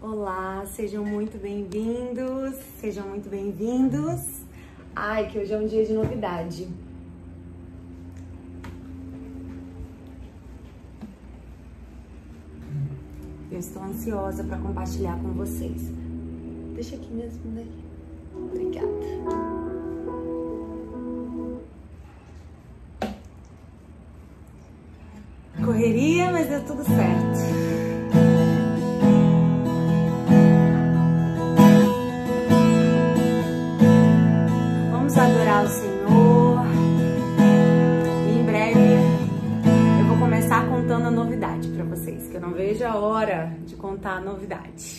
Olá, sejam muito bem-vindos, sejam muito bem-vindos. Ai, que hoje é um dia de novidade. Eu estou ansiosa para compartilhar com vocês. Deixa aqui mesmo daí. Obrigada. Correria, mas deu tudo certo. Contar a novidade.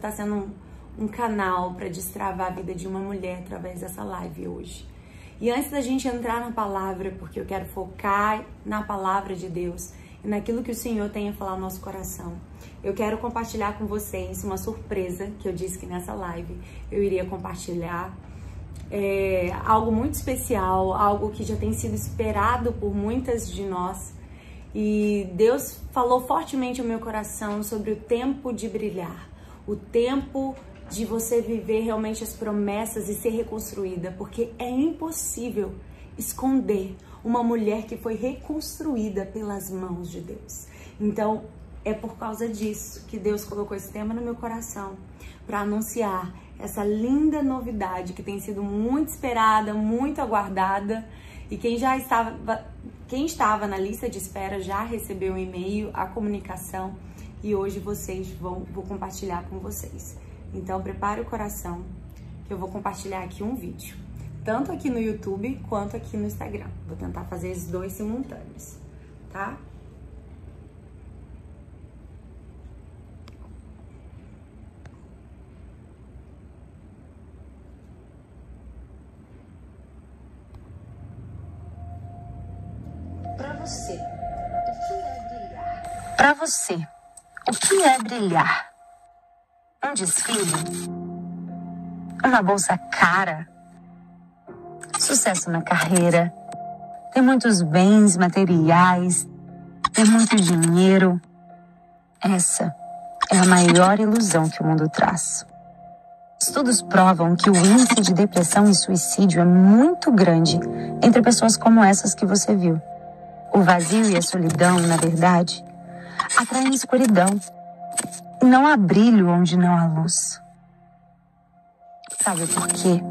Está sendo um, um canal para destravar a vida de uma mulher através dessa live hoje. E antes da gente entrar na palavra, porque eu quero focar na palavra de Deus e naquilo que o Senhor tem a falar no nosso coração, eu quero compartilhar com vocês uma surpresa que eu disse que nessa live eu iria compartilhar. É algo muito especial, algo que já tem sido esperado por muitas de nós. E Deus falou fortemente ao meu coração sobre o tempo de brilhar, o tempo de você viver realmente as promessas e ser reconstruída, porque é impossível esconder uma mulher que foi reconstruída pelas mãos de Deus. Então, é por causa disso que Deus colocou esse tema no meu coração para anunciar essa linda novidade que tem sido muito esperada, muito aguardada. E quem já estava, quem estava na lista de espera já recebeu o um e-mail, a comunicação e hoje vocês vão vou compartilhar com vocês. Então prepare o coração que eu vou compartilhar aqui um vídeo, tanto aqui no YouTube quanto aqui no Instagram. Vou tentar fazer esses dois simultâneos, tá? Para você, o que é brilhar? Para você, o que é brilhar? Um desfile? Uma bolsa cara? Sucesso na carreira? Ter muitos bens materiais? Ter muito dinheiro? Essa é a maior ilusão que o mundo traz. Estudos provam que o índice de depressão e suicídio é muito grande entre pessoas como essas que você viu. O vazio e a solidão, na verdade, atraem escuridão. Não há brilho onde não há luz. Sabe por quê?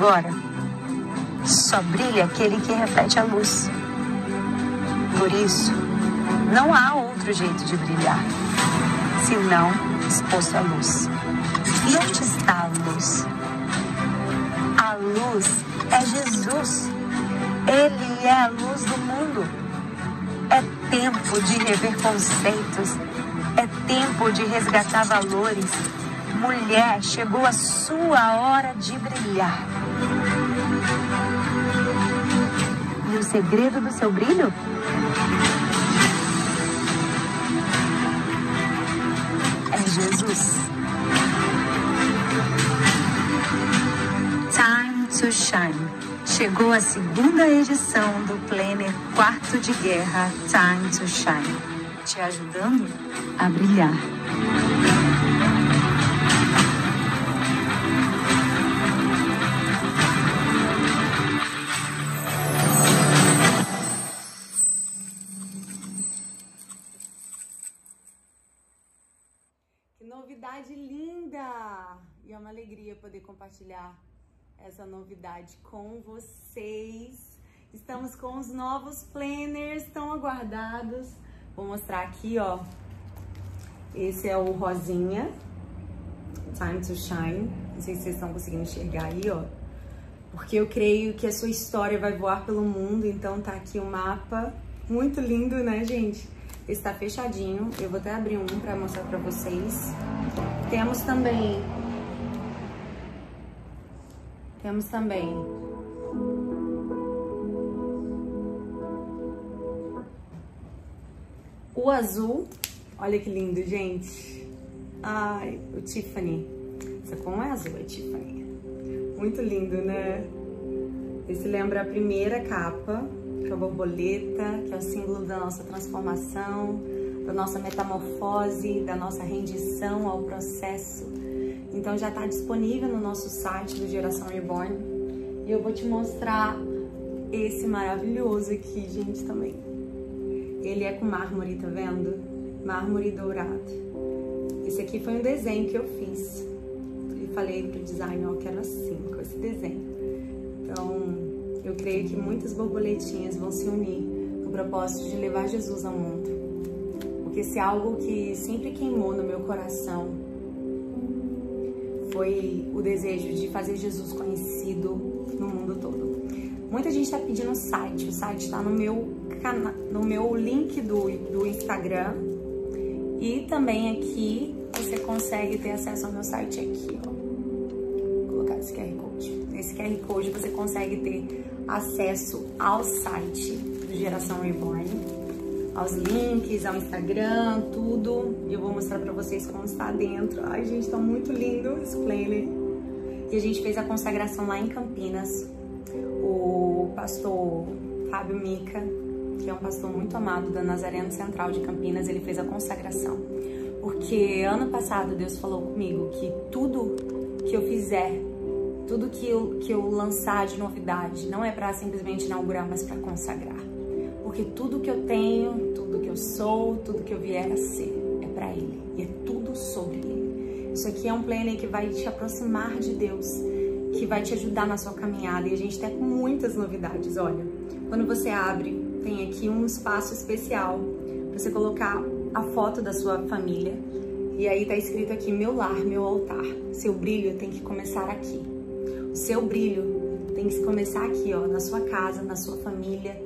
Agora? Só brilha aquele que reflete a luz. Por isso, não há outro jeito de brilhar, senão exposto à luz. E onde está a luz? A luz é Jesus. Ele é a luz do mundo. É tempo de rever conceitos. É tempo de resgatar valores. Mulher, chegou a sua hora de brilhar. E o segredo do seu brilho? É Jesus. Time to Shine. Chegou a segunda edição do Planner Quarto de Guerra Time to Shine, te ajudando a brilhar. E é uma alegria poder compartilhar essa novidade com vocês. Estamos com os novos planners tão aguardados. Vou mostrar aqui, ó. Esse é o rosinha, Time to Shine. Não sei se vocês estão conseguindo enxergar aí, ó. Porque eu creio que a sua história vai voar pelo mundo, então tá aqui o mapa. Muito lindo, né, gente? Está fechadinho. Eu vou até abrir um para mostrar para vocês. Temos também temos também o azul. Olha que lindo, gente. Ai, o Tiffany. Essa cor é azul, é Tiffany. Muito lindo, né? Esse lembra a primeira capa, que é a borboleta, que é o símbolo da nossa transformação, da nossa metamorfose, da nossa rendição ao processo. Então já está disponível no nosso site do Geração Reborn. E eu vou te mostrar esse maravilhoso aqui, gente, também. Ele é com mármore, tá vendo? Mármore dourado. Esse aqui foi um desenho que eu fiz. E falei pro designer, ó, quero assim, com esse desenho. Então, eu creio que muitas borboletinhas vão se unir no propósito de levar Jesus ao mundo. Porque se algo que sempre queimou no meu coração foi o desejo de fazer Jesus conhecido no mundo todo. Muita gente está pedindo o site, o site está no meu no meu link do, do Instagram e também aqui você consegue ter acesso ao meu site aqui, ó. Vou colocar esse QR Code. Nesse QR Code você consegue ter acesso ao site do Geração Reborn, aos links, ao Instagram, tudo. E eu vou mostrar pra vocês como está dentro. Ai, gente, tá muito lindo esse planner. E a gente fez a consagração lá em Campinas. O pastor Fábio Mica, que é um pastor muito amado da Nazareno Central de Campinas, ele fez a consagração. Porque ano passado Deus falou comigo que tudo que eu fizer, tudo que eu, que eu lançar de novidade, não é para simplesmente inaugurar, mas para consagrar. Porque tudo que eu tenho, tudo que eu sou, tudo que eu vier a ser, é para Ele. E é tudo sobre Ele. Isso aqui é um plano que vai te aproximar de Deus, que vai te ajudar na sua caminhada. E a gente tem muitas novidades. Olha, quando você abre, tem aqui um espaço especial para você colocar a foto da sua família. E aí tá escrito aqui, meu lar, meu altar. Seu brilho tem que começar aqui. Seu brilho tem que começar aqui, ó, na sua casa, na sua família.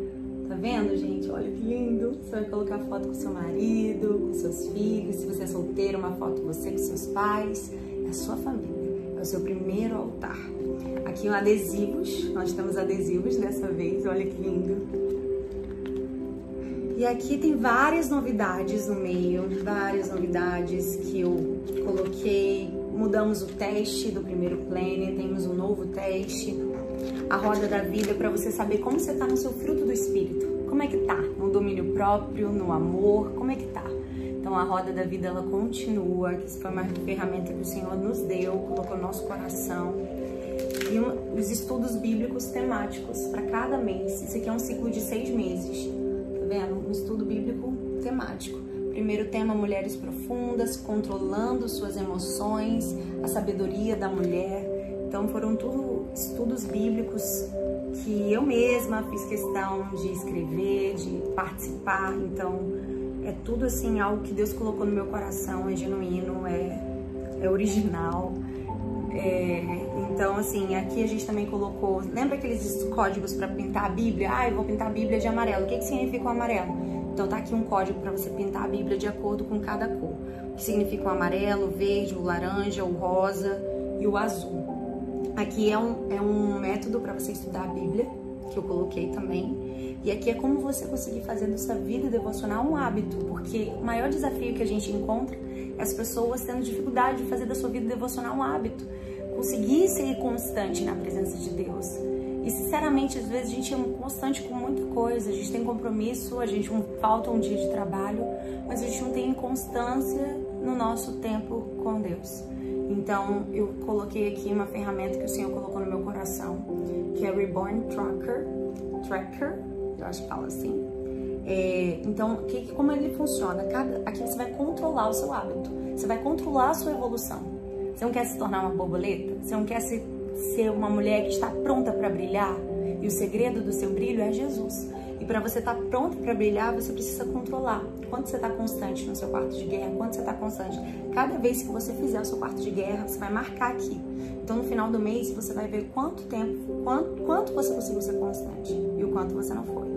Tá vendo, gente? Olha que lindo. Você vai colocar foto com seu marido, com seus filhos. Se você é solteiro, uma foto você com seus pais. É a sua família. É o seu primeiro altar. Aqui adesivos. Nós temos adesivos dessa vez. Olha que lindo. E aqui tem várias novidades no meio, várias novidades que eu coloquei. Mudamos o teste do primeiro planner, temos um novo teste. A roda da vida para você saber como você tá no seu fruto do espírito. Como é que tá? No domínio próprio, no amor, como é que tá? Então a roda da vida ela continua, que isso foi uma ferramenta que o Senhor nos deu, colocou no nosso coração. E um, os estudos bíblicos temáticos para cada mês. Isso aqui é um ciclo de seis meses vendo? Um estudo bíblico temático. Primeiro tema, mulheres profundas, controlando suas emoções, a sabedoria da mulher. Então foram tudo estudos bíblicos que eu mesma fiz questão de escrever, de participar. Então é tudo assim algo que Deus colocou no meu coração, é genuíno, é, é original. É, então, assim, aqui a gente também colocou. Lembra aqueles códigos para pintar a Bíblia? Ah, eu vou pintar a Bíblia de amarelo. O que, que significa o amarelo? Então, tá aqui um código para você pintar a Bíblia de acordo com cada cor. O que significa o amarelo, o verde, o laranja, o rosa e o azul. Aqui é um, é um método para você estudar a Bíblia, que eu coloquei também. E aqui é como você conseguir fazer da sua vida devocional um hábito, porque o maior desafio que a gente encontra é as pessoas tendo dificuldade de fazer da sua vida devocional um hábito conseguir ser constante na presença de Deus. E sinceramente, às vezes a gente é constante com muita coisa, a gente tem compromisso, a gente falta um dia de trabalho, mas a gente não tem constância no nosso tempo com Deus. Então, eu coloquei aqui uma ferramenta que o Senhor colocou no meu coração, que é Reborn Tracker, Tracker, eu acho que fala assim. É, então, que, como ele funciona? Cada, aqui você vai controlar o seu hábito, você vai controlar a sua evolução. Você não quer se tornar uma borboleta? Você não quer se, ser uma mulher que está pronta para brilhar? E o segredo do seu brilho é Jesus. E para você estar tá pronto para brilhar, você precisa controlar. Quanto você está constante no seu quarto de guerra? Quanto você está constante? Cada vez que você fizer o seu quarto de guerra, você vai marcar aqui. Então, no final do mês, você vai ver quanto tempo, quanto, quanto você conseguiu ser constante e o quanto você não foi.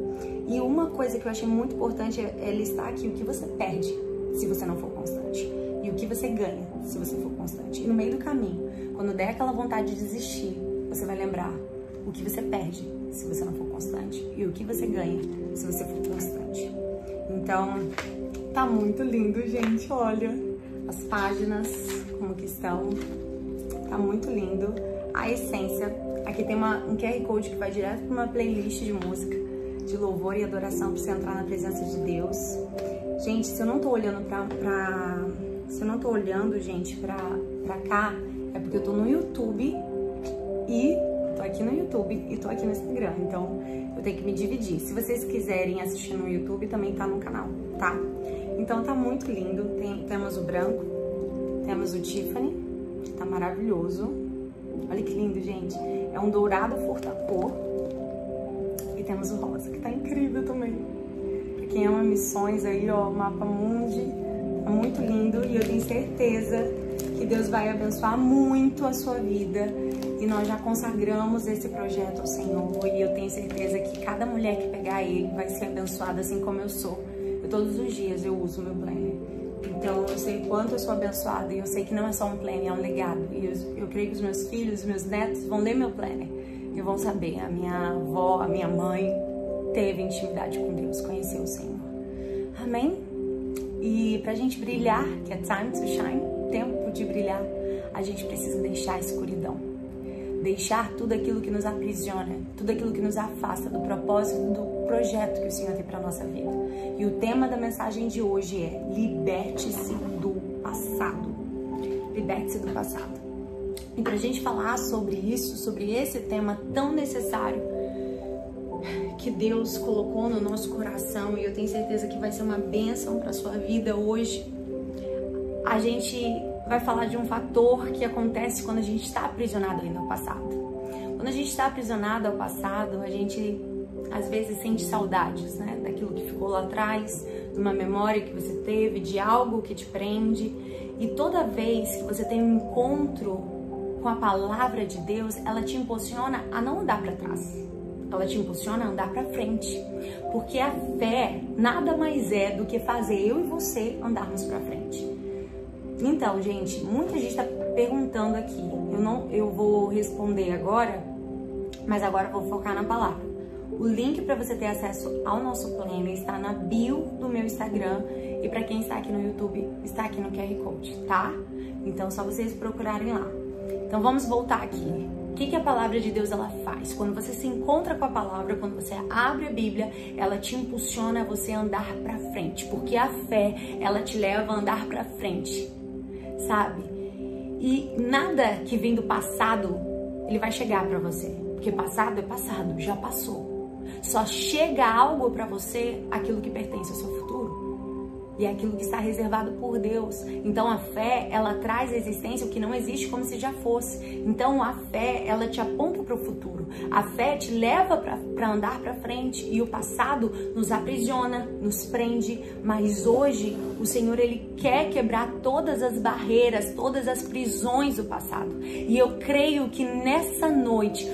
E uma coisa que eu achei muito importante é, é listar aqui o que você perde se você não for constante e o que você ganha se você for constante. E no meio do caminho, quando der aquela vontade de desistir, você vai lembrar o que você perde se você não for constante e o que você ganha se você for constante. Então, tá muito lindo, gente, olha as páginas como que estão. Tá muito lindo. A essência Aqui tem uma, um QR Code que vai direto para uma playlist de música, de louvor e adoração para você entrar na presença de Deus. Gente, se eu não tô olhando pra se eu não tô olhando, gente, pra, pra cá, é porque eu tô no YouTube e tô aqui no YouTube e tô aqui no Instagram. Então, eu tenho que me dividir. Se vocês quiserem assistir no YouTube, também tá no canal, tá? Então, tá muito lindo. Tem, temos o branco, temos o Tiffany, que tá maravilhoso. Olha que lindo, gente. É um dourado furta-cor. E temos o rosa, que tá incrível também. Pra quem ama missões aí, ó, mapa mundi. Muito lindo e eu tenho certeza que Deus vai abençoar muito a sua vida. E nós já consagramos esse projeto ao Senhor. E eu tenho certeza que cada mulher que pegar ele vai ser abençoada assim como eu sou. Eu, todos os dias eu uso meu planner. Então eu sei quanto eu sou abençoada e eu sei que não é só um planner, é um legado. E eu, eu creio que os meus filhos, os meus netos vão ler meu planner e vão saber. A minha avó, a minha mãe teve intimidade com Deus, conheceu o Senhor. Amém? E pra gente brilhar, que é time to shine, tempo de brilhar, a gente precisa deixar a escuridão. Deixar tudo aquilo que nos aprisiona, tudo aquilo que nos afasta do propósito do projeto que o Senhor tem para nossa vida. E o tema da mensagem de hoje é: liberte-se do passado. Liberte-se do passado. E para a gente falar sobre isso, sobre esse tema tão necessário que Deus colocou no nosso coração, e eu tenho certeza que vai ser uma bênção para sua vida hoje, a gente vai falar de um fator que acontece quando a gente está aprisionado ainda ao passado. Quando a gente está aprisionado ao passado, a gente às vezes sente saudades, né? Daquilo que ficou lá atrás, de uma memória que você teve, de algo que te prende. E toda vez que você tem um encontro com a palavra de Deus, ela te impulsiona a não andar para trás. Ela te impulsiona a andar para frente. Porque a fé nada mais é do que fazer eu e você andarmos para frente. Então, gente, muita gente está perguntando aqui. Eu não, eu vou responder agora, mas agora eu vou focar na palavra. O link para você ter acesso ao nosso planner está na bio do meu Instagram e para quem está aqui no YouTube, está aqui no QR Code, tá? Então, só vocês procurarem lá. Então, vamos voltar aqui. Que, que a palavra de Deus ela faz? Quando você se encontra com a palavra, quando você abre a Bíblia, ela te impulsiona a você andar para frente, porque a fé ela te leva a andar para frente, sabe? E nada que vem do passado ele vai chegar para você, porque passado é passado, já passou. Só chega algo para você aquilo que pertence ao seu futuro. E é aquilo que está reservado por Deus. Então a fé, ela traz à existência o que não existe como se já fosse. Então a fé, ela te aponta para o futuro. A fé te leva para andar para frente. E o passado nos aprisiona, nos prende. Mas hoje o Senhor, ele quer quebrar todas as barreiras, todas as prisões do passado. E eu creio que nessa noite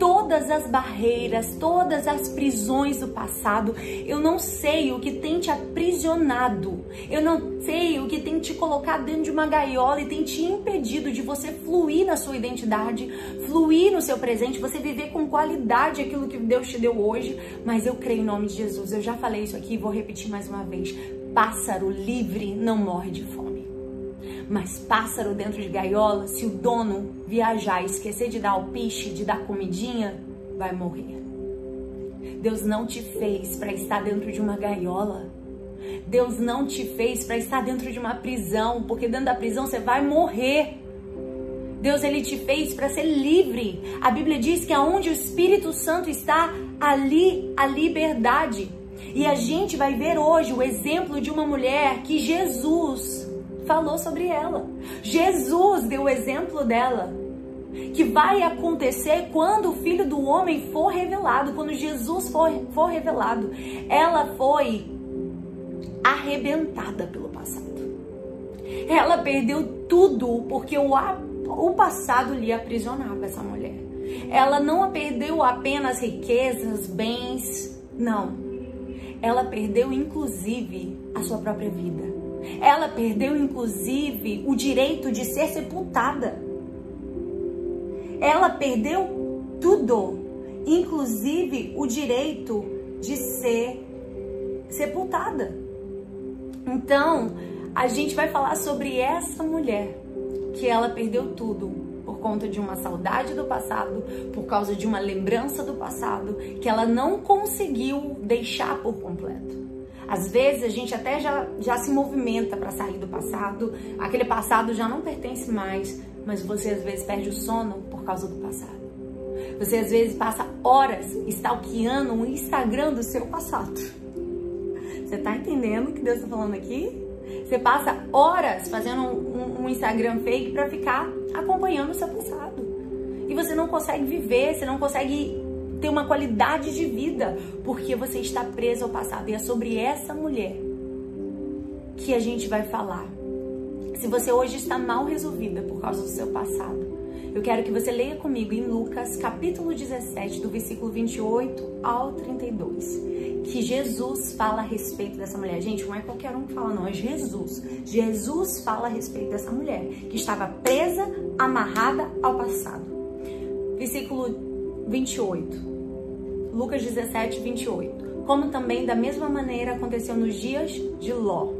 todas as barreiras, todas as prisões do passado. Eu não sei o que tem te aprisionado. Eu não sei o que tem te colocado dentro de uma gaiola e tem te impedido de você fluir na sua identidade, fluir no seu presente, você viver com qualidade aquilo que Deus te deu hoje. Mas eu creio em nome de Jesus. Eu já falei isso aqui e vou repetir mais uma vez. Pássaro livre não morre de fome. Mas pássaro dentro de gaiola, se o dono viajar e esquecer de dar o piche, de dar comidinha, vai morrer. Deus não te fez para estar dentro de uma gaiola. Deus não te fez para estar dentro de uma prisão, porque dentro da prisão você vai morrer. Deus ele te fez para ser livre. A Bíblia diz que aonde o Espírito Santo está, ali a liberdade. E a gente vai ver hoje o exemplo de uma mulher que Jesus falou sobre ela. Jesus deu o exemplo dela. Que vai acontecer quando o Filho do Homem for revelado, quando Jesus for, for revelado. Ela foi arrebentada pelo passado. Ela perdeu tudo porque o, o passado lhe aprisionava essa mulher. Ela não perdeu apenas riquezas, bens, não. Ela perdeu inclusive a sua própria vida. Ela perdeu, inclusive, o direito de ser sepultada. Ela perdeu tudo, inclusive o direito de ser sepultada. Então, a gente vai falar sobre essa mulher que ela perdeu tudo por conta de uma saudade do passado, por causa de uma lembrança do passado que ela não conseguiu deixar por completo. Às vezes a gente até já, já se movimenta para sair do passado, aquele passado já não pertence mais, mas você às vezes perde o sono por causa do passado. Você às vezes passa horas stalkeando o Instagram do seu passado. Você tá entendendo o que Deus está falando aqui? Você passa horas fazendo um, um Instagram fake para ficar acompanhando o seu passado. E você não consegue viver, você não consegue ter uma qualidade de vida porque você está preso ao passado. E é sobre essa mulher que a gente vai falar. Se você hoje está mal resolvida por causa do seu passado, eu quero que você leia comigo em Lucas, capítulo 17, do versículo 28 ao 32, que Jesus fala a respeito dessa mulher. Gente, não é qualquer um que fala, não, é Jesus. Jesus fala a respeito dessa mulher que estava presa, amarrada ao passado. Versículo 28. Lucas 17, 28. Como também da mesma maneira aconteceu nos dias de Ló.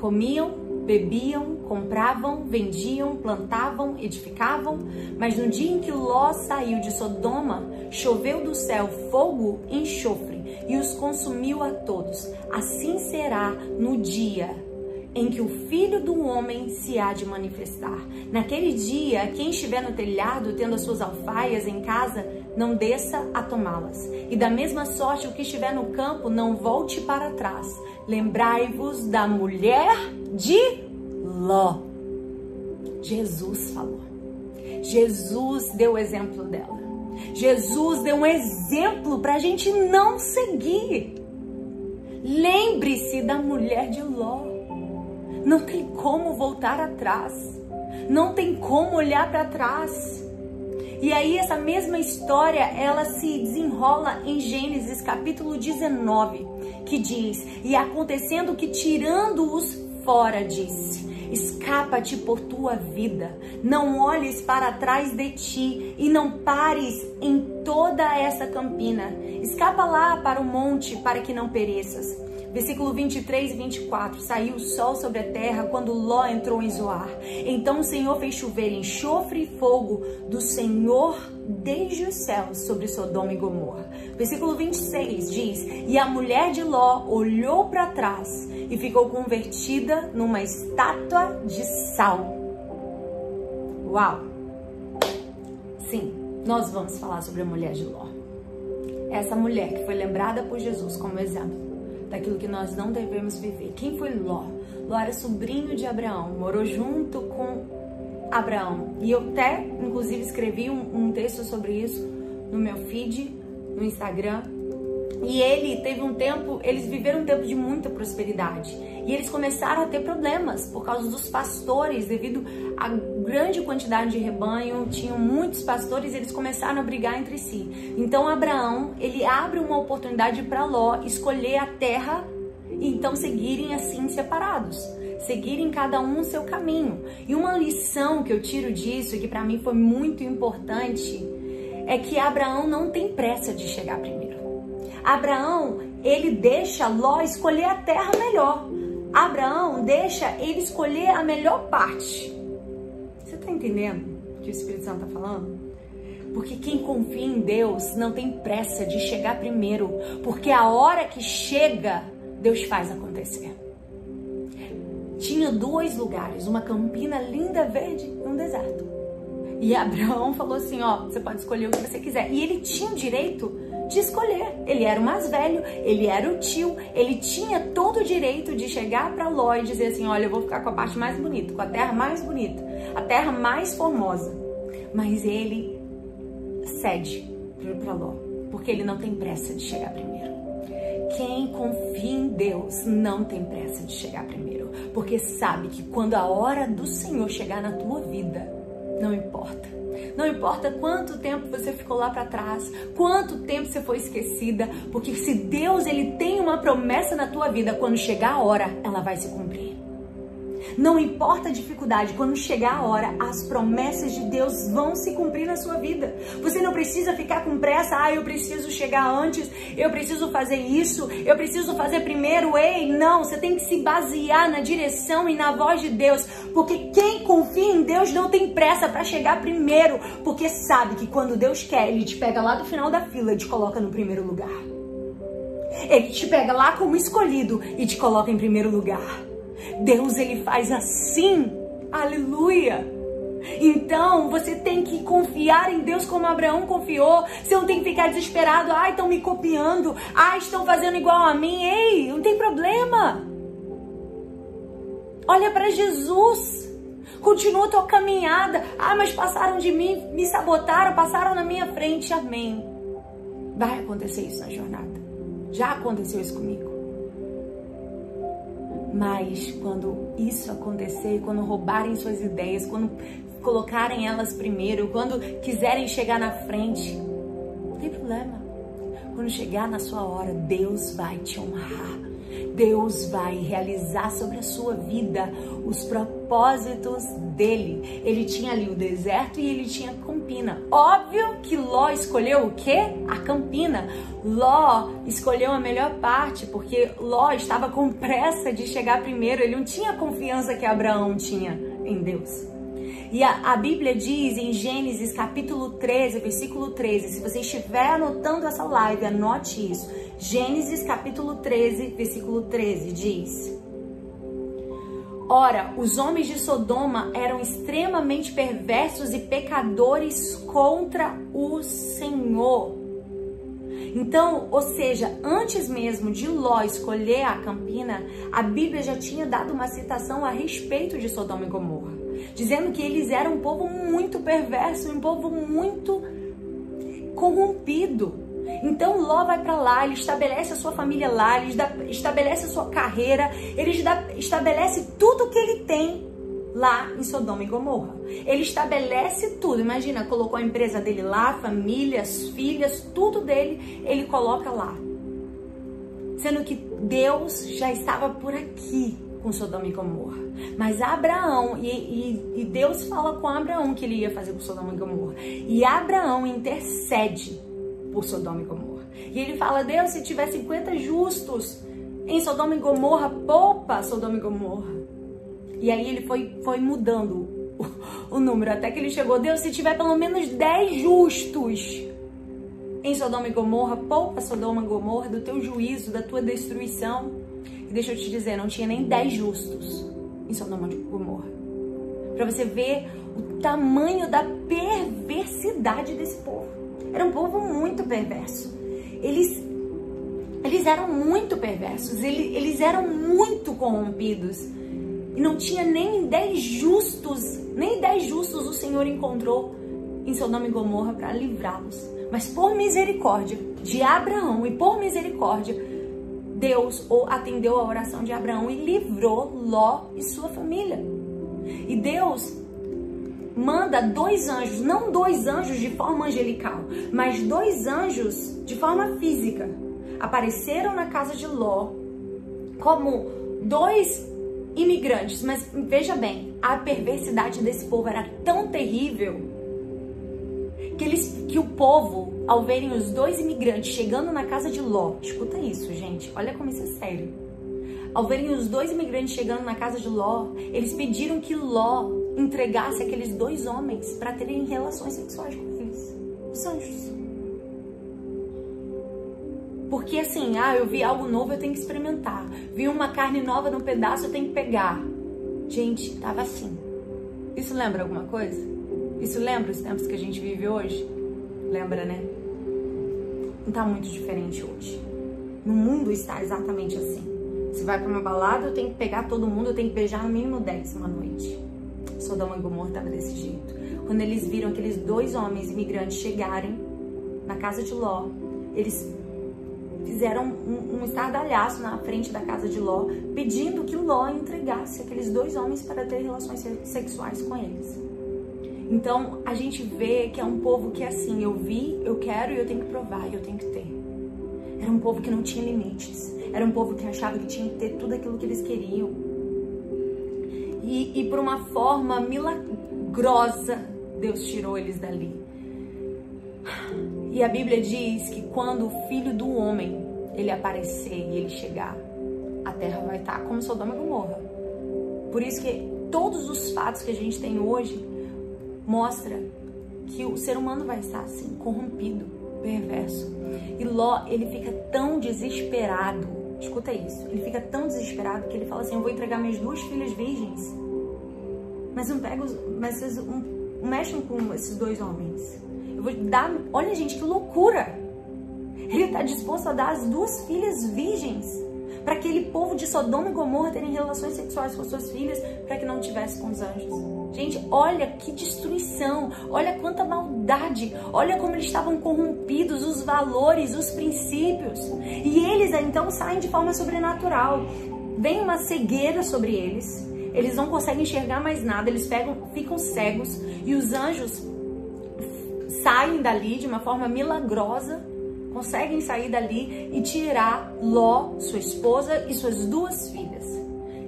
Comiam, bebiam, compravam, vendiam, plantavam, edificavam, mas no dia em que Ló saiu de Sodoma, choveu do céu fogo e enxofre e os consumiu a todos. Assim será no dia em que o filho do homem se há de manifestar. Naquele dia, quem estiver no telhado tendo as suas alfaias em casa, não desça a tomá-las. E da mesma sorte, o que estiver no campo, não volte para trás. Lembrai-vos da mulher de Ló. Jesus falou. Jesus deu o exemplo dela. Jesus deu um exemplo para a gente não seguir. Lembre-se da mulher de Ló. Não tem como voltar atrás. Não tem como olhar para trás. E aí essa mesma história, ela se desenrola em Gênesis capítulo 19, que diz: "E acontecendo que tirando-os fora, disse: Escapa-te por tua vida, não olhes para trás de ti e não pares em toda essa campina. Escapa lá para o monte para que não pereças. Versículo 23 e 24. Saiu o sol sobre a terra quando Ló entrou em Zoar. Então o Senhor fez chover enxofre e fogo do Senhor desde os céus sobre Sodoma e Gomorra. Versículo 26 diz: E a mulher de Ló olhou para trás e ficou convertida numa estátua de sal. Uau! Sim, nós vamos falar sobre a mulher de Ló. Essa mulher que foi lembrada por Jesus como exemplo daquilo que nós não devemos viver. Quem foi Ló? Ló era sobrinho de Abraão, morou junto com Abraão. E eu até, inclusive, escrevi um, um texto sobre isso no meu feed, no Instagram. E ele teve um tempo, eles viveram um tempo de muita prosperidade. E eles começaram a ter problemas por causa dos pastores, devido à grande quantidade de rebanho, tinham muitos pastores, eles começaram a brigar entre si. Então Abraão, ele abre uma oportunidade para Ló escolher a terra e então seguirem assim separados seguirem cada um o seu caminho. E uma lição que eu tiro disso, que para mim foi muito importante, é que Abraão não tem pressa de chegar primeiro. Abraão, ele deixa Ló escolher a terra melhor. Abraão deixa ele escolher a melhor parte. Você está entendendo o que o Espírito Santo está falando? Porque quem confia em Deus não tem pressa de chegar primeiro, porque a hora que chega, Deus faz acontecer. Tinha dois lugares, uma campina linda verde e um deserto. E Abraão falou assim: Ó, você pode escolher o que você quiser. E ele tinha o direito de escolher. Ele era o mais velho, ele era o tio, ele tinha todo o direito de chegar para Ló e dizer assim: olha, eu vou ficar com a parte mais bonita, com a terra mais bonita, a terra mais formosa. Mas ele cede para Ló, porque ele não tem pressa de chegar primeiro. Quem confia em Deus não tem pressa de chegar primeiro, porque sabe que quando a hora do Senhor chegar na tua vida, não importa não importa quanto tempo você ficou lá para trás, quanto tempo você foi esquecida, porque se Deus ele tem uma promessa na tua vida, quando chegar a hora, ela vai se cumprir. Não importa a dificuldade, quando chegar a hora, as promessas de Deus vão se cumprir na sua vida. Você não precisa ficar com pressa, ah, eu preciso chegar antes, eu preciso fazer isso, eu preciso fazer primeiro. Ei, não, você tem que se basear na direção e na voz de Deus, porque quem confia em Deus não tem pressa para chegar primeiro, porque sabe que quando Deus quer, ele te pega lá do final da fila e te coloca no primeiro lugar. Ele te pega lá como escolhido e te coloca em primeiro lugar. Deus ele faz assim. Aleluia. Então você tem que confiar em Deus como Abraão confiou. Você não tem que ficar desesperado. Ai, estão me copiando. Ai, estão fazendo igual a mim. Ei, não tem problema. Olha para Jesus. Continua a tua caminhada. Ah, mas passaram de mim, me sabotaram, passaram na minha frente. Amém. Vai acontecer isso na jornada. Já aconteceu isso comigo. Mas quando isso acontecer, quando roubarem suas ideias, quando colocarem elas primeiro, quando quiserem chegar na frente, não tem problema. Quando chegar na sua hora, Deus vai te honrar. Deus vai realizar sobre a sua vida os propósitos dele. Ele tinha ali o deserto e ele tinha Campina. Óbvio que Ló escolheu o quê? A Campina. Ló escolheu a melhor parte, porque Ló estava com pressa de chegar primeiro. Ele não tinha a confiança que Abraão tinha em Deus. E a, a, Bíblia diz em Gênesis capítulo 13, versículo 13. Se você estiver anotando essa live, anote isso. Gênesis capítulo 13, versículo 13 diz: Ora, os homens de Sodoma eram extremamente perversos e pecadores contra o Senhor. Então, ou seja, antes mesmo de Ló escolher a Campina, a Bíblia já tinha dado uma citação a respeito de Sodoma e Gomorra, dizendo que eles eram um povo muito perverso, um povo muito corrompido. Então Ló vai para lá, ele estabelece a sua família lá, ele estabelece a sua carreira, ele estabelece tudo que ele tem lá em Sodoma e Gomorra. Ele estabelece tudo. Imagina, colocou a empresa dele lá, famílias, filhas, tudo dele, ele coloca lá. Sendo que Deus já estava por aqui com Sodoma e Gomorra. Mas Abraão, e, e, e Deus fala com Abraão que ele ia fazer com Sodoma e Gomorra. E Abraão intercede por Sodoma e Gomorra. E ele fala: Deus, se tiver 50 justos em Sodoma e Gomorra, poupa Sodoma e Gomorra. E aí ele foi, foi mudando o, o número, até que ele chegou: Deus, se tiver pelo menos 10 justos em Sodoma e Gomorra, poupa Sodoma e Gomorra do teu juízo, da tua destruição. E deixa eu te dizer, não tinha nem 10 justos em Sodoma e Gomorra. Para você ver o tamanho da perversidade desse povo. Era um povo muito perverso. Eles, eles eram muito perversos, eles, eles eram muito corrompidos. E não tinha nem dez justos, nem dez justos o Senhor encontrou em seu nome Gomorra para livrá-los. Mas por misericórdia de Abraão e por misericórdia, Deus atendeu a oração de Abraão e livrou Ló e sua família. E Deus manda dois anjos, não dois anjos de forma angelical, mas dois anjos de forma física. Apareceram na casa de Ló como dois imigrantes, mas veja bem, a perversidade desse povo era tão terrível que eles que o povo, ao verem os dois imigrantes chegando na casa de Ló, escuta isso, gente, olha como isso é sério. Ao verem os dois imigrantes chegando na casa de Ló, eles pediram que Ló entregasse aqueles dois homens para terem relações sexuais com eles, os anjos. Porque assim, ah, eu vi algo novo, eu tenho que experimentar. Vi uma carne nova no pedaço, eu tenho que pegar. Gente, tava assim. Isso lembra alguma coisa? Isso lembra os tempos que a gente vive hoje? Lembra, né? Não tá muito diferente hoje. No mundo está exatamente assim. Você vai para uma balada, eu tenho que pegar todo mundo, eu tenho que beijar no mínimo 10 uma noite. Sodoma e Gomorra estava desse jeito. Quando eles viram aqueles dois homens imigrantes chegarem na casa de Ló, eles fizeram um, um estardalhaço na frente da casa de Ló, pedindo que Ló entregasse aqueles dois homens para ter relações sexuais com eles. Então a gente vê que é um povo que é assim, eu vi, eu quero e eu tenho que provar, e eu tenho que ter. Era um povo que não tinha limites. Era um povo que achava que tinha que ter tudo aquilo que eles queriam. E, e por uma forma milagrosa, Deus tirou eles dali. E a Bíblia diz que quando o filho do homem ele aparecer e ele chegar, a terra vai estar como Sodoma e Gomorra. Por isso que todos os fatos que a gente tem hoje mostra que o ser humano vai estar assim, corrompido, perverso. E Ló, ele fica tão desesperado. Escuta isso. Ele fica tão desesperado que ele fala assim: "Eu vou entregar minhas duas filhas virgens". Mas não pega os, mas vocês mexam com esses dois homens. Eu vou dar, olha gente, que loucura. Ele está disposto a dar as duas filhas virgens para aquele povo de Sodoma e Gomorra terem relações sexuais com suas filhas, para que não tivesse com os anjos. Gente, olha que destruição, olha quanta maldade, olha como eles estavam corrompidos, os valores, os princípios. E eles então saem de forma sobrenatural. Vem uma cegueira sobre eles, eles não conseguem enxergar mais nada, eles pegam, ficam cegos e os anjos saem dali de uma forma milagrosa conseguem sair dali e tirar Ló, sua esposa e suas duas filhas.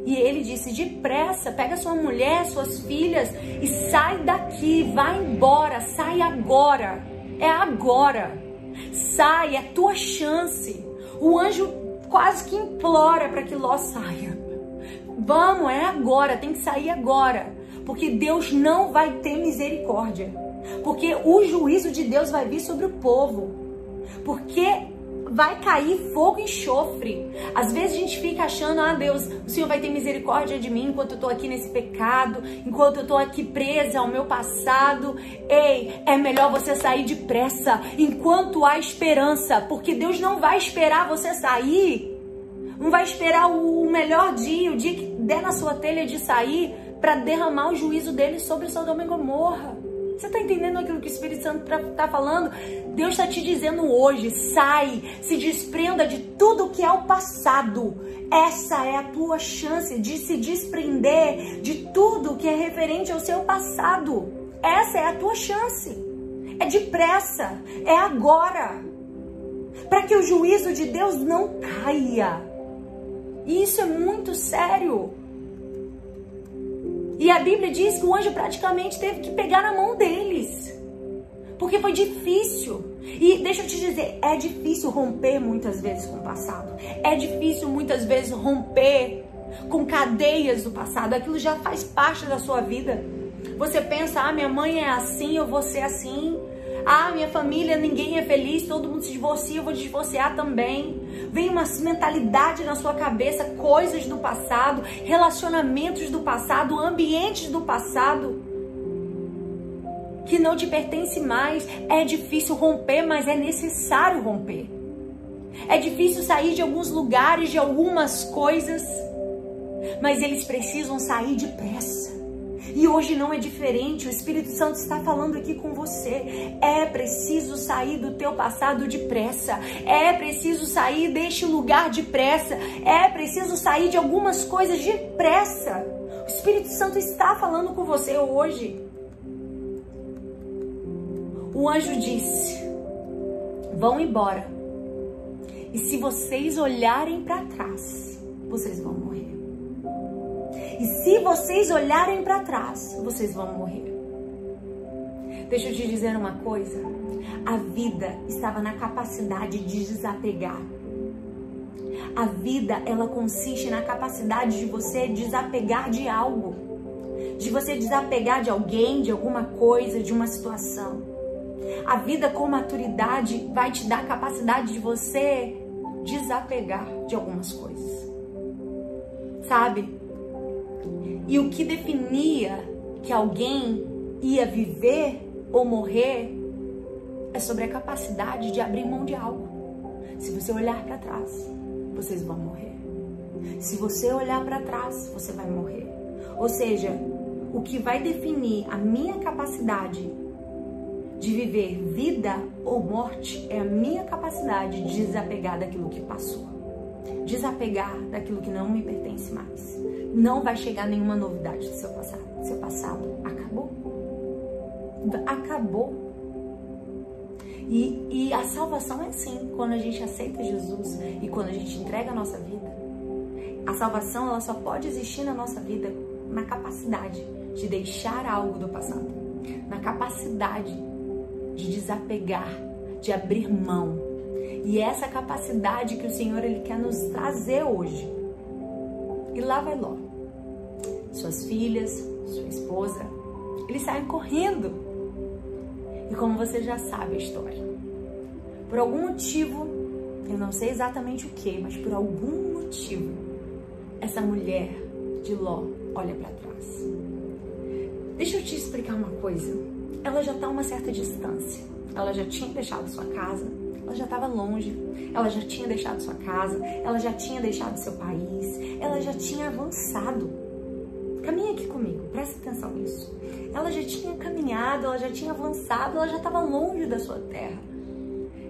E ele disse: depressa, pega sua mulher, suas filhas e sai daqui, vai embora, sai agora. É agora. Sai, é tua chance. O anjo quase que implora para que Ló saia. Vamos, é agora, tem que sair agora. Porque Deus não vai ter misericórdia. Porque o juízo de Deus vai vir sobre o povo porque vai cair fogo e enxofre. Às vezes a gente fica achando, ah Deus, o Senhor vai ter misericórdia de mim enquanto eu tô aqui nesse pecado, enquanto eu tô aqui presa ao meu passado. Ei, é melhor você sair depressa enquanto há esperança, porque Deus não vai esperar você sair. Não vai esperar o melhor dia, o dia que der na sua telha de sair, para derramar o juízo dele sobre Sodoma e Gomorra. Você está entendendo aquilo que o Espírito Santo está falando? Deus está te dizendo hoje: sai, se desprenda de tudo que é o passado. Essa é a tua chance de se desprender de tudo que é referente ao seu passado. Essa é a tua chance. É depressa, é agora. Para que o juízo de Deus não caia. E isso é muito sério. E a Bíblia diz que o anjo praticamente teve que pegar na mão deles. Porque foi difícil. E deixa eu te dizer, é difícil romper muitas vezes com o passado. É difícil muitas vezes romper com cadeias do passado. Aquilo já faz parte da sua vida. Você pensa, ah, minha mãe é assim, eu vou ser assim. Ah, minha família, ninguém é feliz, todo mundo se divorcia, eu vou divorciar também. Vem uma mentalidade na sua cabeça, coisas do passado, relacionamentos do passado, ambientes do passado que não te pertence mais. É difícil romper, mas é necessário romper. É difícil sair de alguns lugares, de algumas coisas, mas eles precisam sair depressa. E hoje não é diferente. O Espírito Santo está falando aqui com você. É preciso sair do teu passado depressa. É preciso sair deste lugar depressa. É preciso sair de algumas coisas depressa. O Espírito Santo está falando com você hoje. O anjo disse: Vão embora. E se vocês olharem para trás, vocês vão morrer. E se vocês olharem para trás, vocês vão morrer. Deixa eu te dizer uma coisa. A vida estava na capacidade de desapegar. A vida, ela consiste na capacidade de você desapegar de algo. De você desapegar de alguém, de alguma coisa, de uma situação. A vida com maturidade vai te dar a capacidade de você desapegar de algumas coisas. Sabe? E o que definia que alguém ia viver ou morrer é sobre a capacidade de abrir mão de algo. Se você olhar para trás, vocês vão morrer. Se você olhar para trás, você vai morrer. Ou seja, o que vai definir a minha capacidade de viver vida ou morte é a minha capacidade de desapegar daquilo que passou. Desapegar daquilo que não me pertence mais não vai chegar nenhuma novidade do seu passado. Seu passado acabou. Acabou. E, e a salvação é assim, quando a gente aceita Jesus e quando a gente entrega a nossa vida. A salvação ela só pode existir na nossa vida na capacidade de deixar algo do passado, na capacidade de desapegar, de abrir mão. E essa capacidade que o Senhor ele quer nos trazer hoje. E lá vai Ló. Suas filhas, sua esposa, eles saem correndo. E como você já sabe a história, por algum motivo, eu não sei exatamente o que, mas por algum motivo, essa mulher de Ló olha para trás. Deixa eu te explicar uma coisa. Ela já está a uma certa distância. Ela já tinha deixado sua casa, ela já estava longe, ela já tinha deixado sua casa, ela já tinha deixado seu país, ela já tinha avançado. Caminha aqui comigo, presta atenção nisso. Ela já tinha caminhado, ela já tinha avançado, ela já estava longe da sua terra.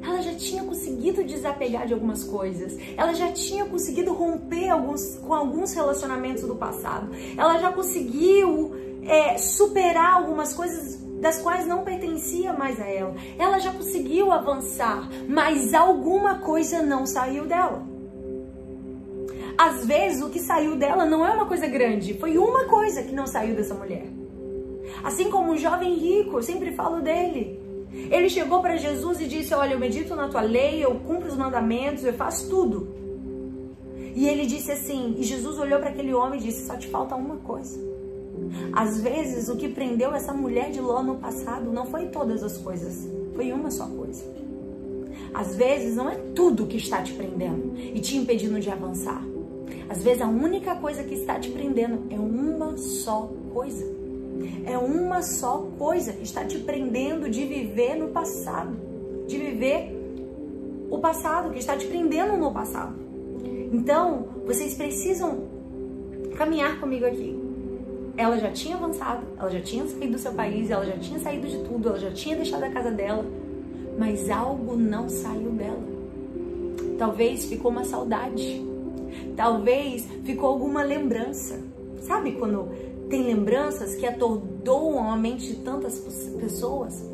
Ela já tinha conseguido desapegar de algumas coisas. Ela já tinha conseguido romper alguns, com alguns relacionamentos do passado. Ela já conseguiu é, superar algumas coisas das quais não pertencia mais a ela. Ela já conseguiu avançar, mas alguma coisa não saiu dela. Às vezes o que saiu dela não é uma coisa grande, foi uma coisa que não saiu dessa mulher. Assim como o jovem rico, eu sempre falo dele. Ele chegou para Jesus e disse: Olha, eu medito na tua lei, eu cumpro os mandamentos, eu faço tudo. E ele disse assim: E Jesus olhou para aquele homem e disse: Só te falta uma coisa. Às vezes, o que prendeu essa mulher de Ló no passado não foi todas as coisas, foi uma só coisa. Às vezes, não é tudo que está te prendendo e te impedindo de avançar. Às vezes, a única coisa que está te prendendo é uma só coisa. É uma só coisa que está te prendendo de viver no passado, de viver o passado, que está te prendendo no passado. Então, vocês precisam caminhar comigo aqui. Ela já tinha avançado, ela já tinha saído do seu país, ela já tinha saído de tudo, ela já tinha deixado a casa dela, mas algo não saiu dela. Talvez ficou uma saudade, talvez ficou alguma lembrança. Sabe quando tem lembranças que atordoam a mente de tantas pessoas?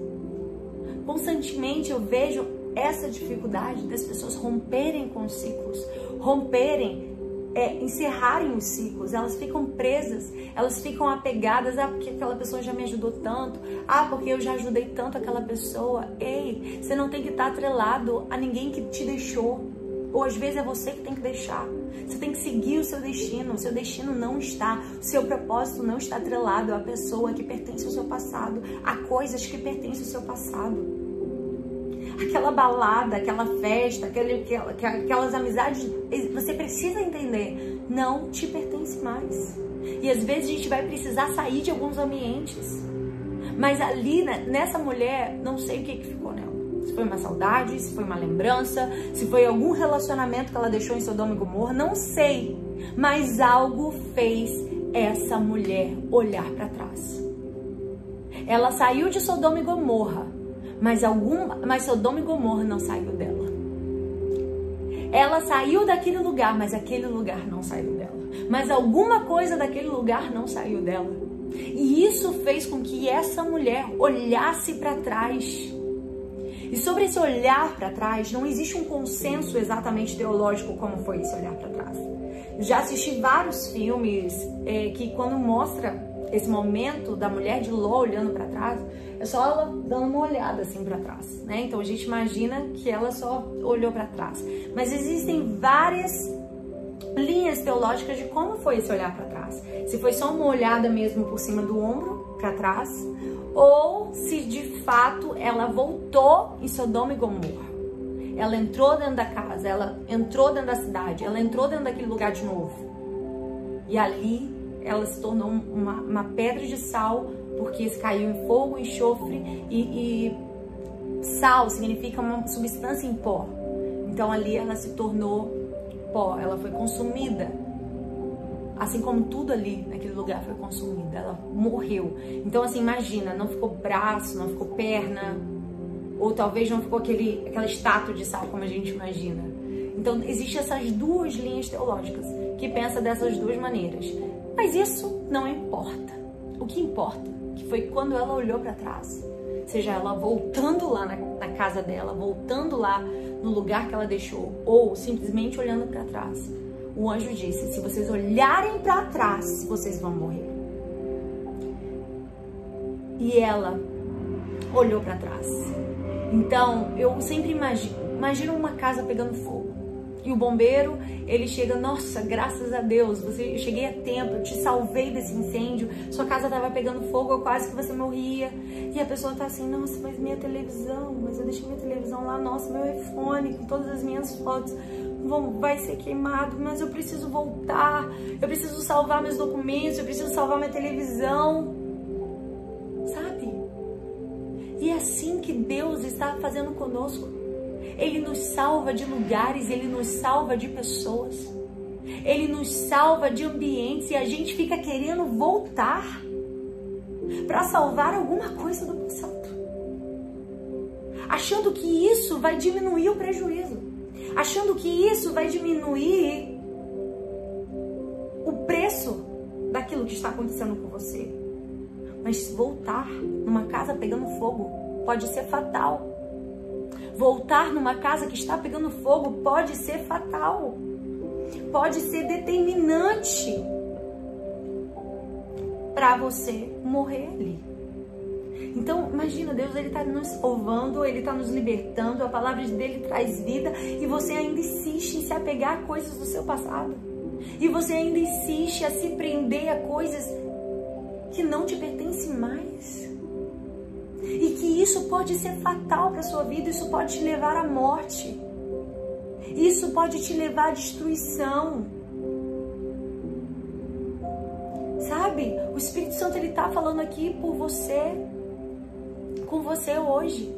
Constantemente eu vejo essa dificuldade das pessoas romperem com os ciclos, romperem é, encerrarem os ciclos, elas ficam presas, elas ficam apegadas, ah, porque aquela pessoa já me ajudou tanto, ah, porque eu já ajudei tanto aquela pessoa. Ei, você não tem que estar atrelado a ninguém que te deixou, ou às vezes é você que tem que deixar. Você tem que seguir o seu destino, o seu destino não está, o seu propósito não está atrelado à pessoa que pertence ao seu passado, a coisas que pertencem ao seu passado aquela balada, aquela festa, aquele, aquelas amizades, você precisa entender, não te pertence mais. E às vezes a gente vai precisar sair de alguns ambientes. Mas ali, né, nessa mulher, não sei o que, que ficou nela. Se foi uma saudade, se foi uma lembrança, se foi algum relacionamento que ela deixou em Sodoma e Gomorra, não sei. Mas algo fez essa mulher olhar para trás. Ela saiu de Sodoma e Gomorra mas algum, mas Sodoma e Gomorra não saiu dela. Ela saiu daquele lugar, mas aquele lugar não saiu dela. Mas alguma coisa daquele lugar não saiu dela. E isso fez com que essa mulher olhasse para trás. E sobre esse olhar para trás, não existe um consenso exatamente teológico como foi esse olhar para trás. Já assisti vários filmes é, que quando mostra esse momento da mulher de Ló olhando para trás, é só ela dando uma olhada assim para trás, né? Então a gente imagina que ela só olhou para trás. Mas existem várias linhas teológicas de como foi esse olhar para trás. Se foi só uma olhada mesmo por cima do ombro para trás, ou se de fato ela voltou em Sodoma e Gomorra. Ela entrou dentro da casa, ela entrou dentro da cidade, ela entrou dentro daquele lugar de novo. E ali ela se tornou uma, uma pedra de sal, porque caiu em fogo, enxofre e, e sal significa uma substância em pó. Então ali ela se tornou pó, ela foi consumida. Assim como tudo ali naquele lugar foi consumido, ela morreu. Então assim, imagina, não ficou braço, não ficou perna, ou talvez não ficou aquele, aquela estátua de sal como a gente imagina. Então existem essas duas linhas teológicas que pensa dessas duas maneiras. Mas isso não importa. O que importa que foi quando ela olhou para trás, seja ela voltando lá na, na, casa dela, voltando lá no lugar que ela deixou, ou simplesmente olhando para trás. O anjo disse: se vocês olharem para trás, vocês vão morrer. e ela olhou para trás. Então, eu sempre imagino, imagino uma casa pegando fogo. E o bombeiro, ele chega, nossa, graças a Deus, você, eu cheguei a tempo, eu te salvei desse incêndio, sua casa tava pegando fogo, quase que você morria. E a pessoa tá assim, nossa, mas minha televisão, mas eu deixei minha televisão lá, nossa, meu iPhone, com todas as minhas fotos, vão, vai ser queimado, mas eu preciso voltar, eu preciso salvar meus documentos, eu preciso salvar minha televisão. Sabe? E é assim que Deus está fazendo conosco. Ele nos salva de lugares, ele nos salva de pessoas. Ele nos salva de ambientes e a gente fica querendo voltar para salvar alguma coisa do passado. Achando que isso vai diminuir o prejuízo. Achando que isso vai diminuir o preço daquilo que está acontecendo com você. Mas voltar numa casa pegando fogo pode ser fatal voltar numa casa que está pegando fogo pode ser fatal, pode ser determinante para você morrer ali. Então, imagina, Deus ele está nos salvando, ele está nos libertando, a palavra dele traz vida e você ainda insiste em se apegar a coisas do seu passado. E você ainda insiste a se prender a coisas que não te pertencem mais e que isso pode ser fatal para sua vida, isso pode te levar à morte. Isso pode te levar à destruição. Sabe? O Espírito Santo ele tá falando aqui por você, com você hoje.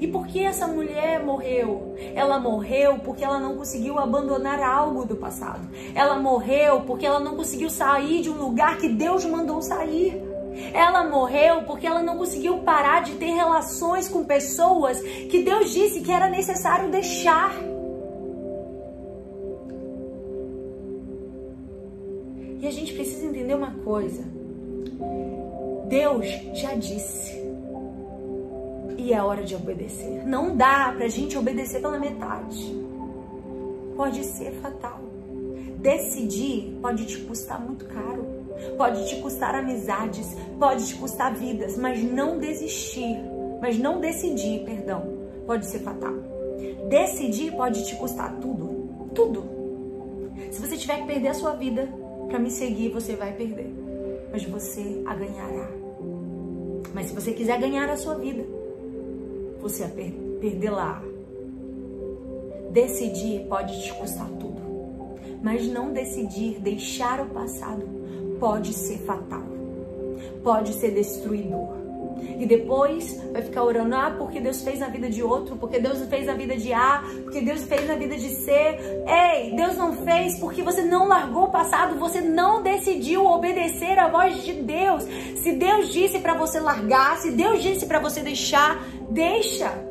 E por que essa mulher morreu? Ela morreu porque ela não conseguiu abandonar algo do passado. Ela morreu porque ela não conseguiu sair de um lugar que Deus mandou sair. Ela morreu porque ela não conseguiu parar de ter relações com pessoas que Deus disse que era necessário deixar. E a gente precisa entender uma coisa. Deus já disse. E é hora de obedecer. Não dá pra gente obedecer pela metade. Pode ser fatal. Decidir pode te custar muito caro pode te custar amizades, pode te custar vidas, mas não desistir, mas não decidir, perdão, pode ser fatal. Decidir pode te custar tudo, tudo. Se você tiver que perder a sua vida para me seguir, você vai perder, mas você a ganhará. Mas se você quiser ganhar a sua vida, você a per perdê-la. Decidir pode te custar tudo, mas não decidir, deixar o passado pode ser fatal, pode ser destruidor. E depois vai ficar orando, ah, porque Deus fez na vida de outro, porque Deus fez na vida de A, porque Deus fez na vida de C. Ei, Deus não fez porque você não largou o passado, você não decidiu obedecer a voz de Deus. Se Deus disse para você largar, se Deus disse para você deixar, deixa.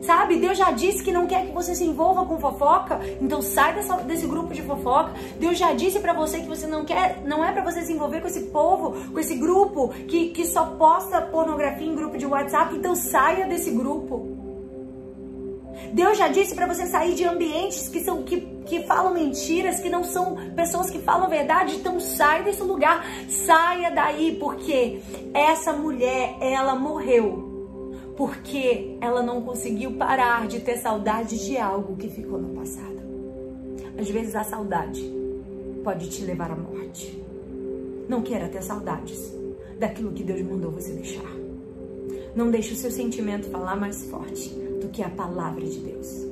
Sabe? Deus já disse que não quer que você se envolva com fofoca, então sai dessa, desse grupo de fofoca. Deus já disse para você que você não quer, não é para você se envolver com esse povo, com esse grupo que, que só posta pornografia em grupo de WhatsApp, então saia desse grupo. Deus já disse para você sair de ambientes que são que, que falam mentiras, que não são pessoas que falam verdade, então sai desse lugar, saia daí, porque essa mulher, ela morreu porque ela não conseguiu parar de ter saudade de algo que ficou no passado. Às vezes a saudade pode te levar à morte. Não queira ter saudades daquilo que Deus mandou você deixar. Não deixe o seu sentimento falar mais forte do que a palavra de Deus.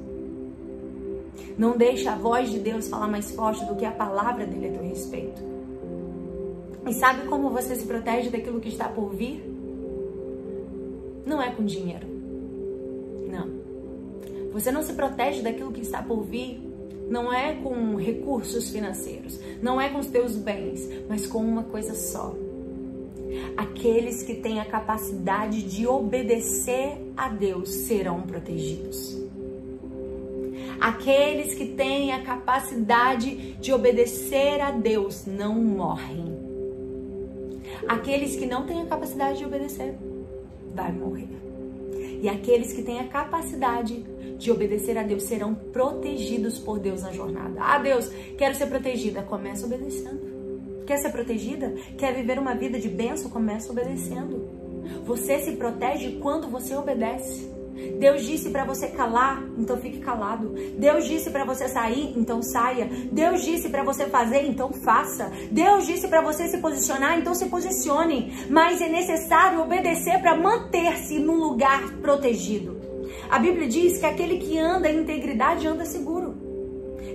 Não deixe a voz de Deus falar mais forte do que a palavra dele a teu respeito. E sabe como você se protege daquilo que está por vir? não é com dinheiro. Não. Você não se protege daquilo que está por vir, não é com recursos financeiros, não é com os teus bens, mas com uma coisa só. Aqueles que têm a capacidade de obedecer a Deus serão protegidos. Aqueles que têm a capacidade de obedecer a Deus não morrem. Aqueles que não têm a capacidade de obedecer vai morrer. E aqueles que têm a capacidade de obedecer a Deus serão protegidos por Deus na jornada. Ah, Deus, quero ser protegida. Começa obedecendo. Quer ser protegida? Quer viver uma vida de bênção? Começa obedecendo. Você se protege quando você obedece. Deus disse para você calar, então fique calado. Deus disse para você sair, então saia. Deus disse para você fazer, então faça. Deus disse para você se posicionar, então se posicione. Mas é necessário obedecer para manter-se num lugar protegido. A Bíblia diz que aquele que anda em integridade anda seguro.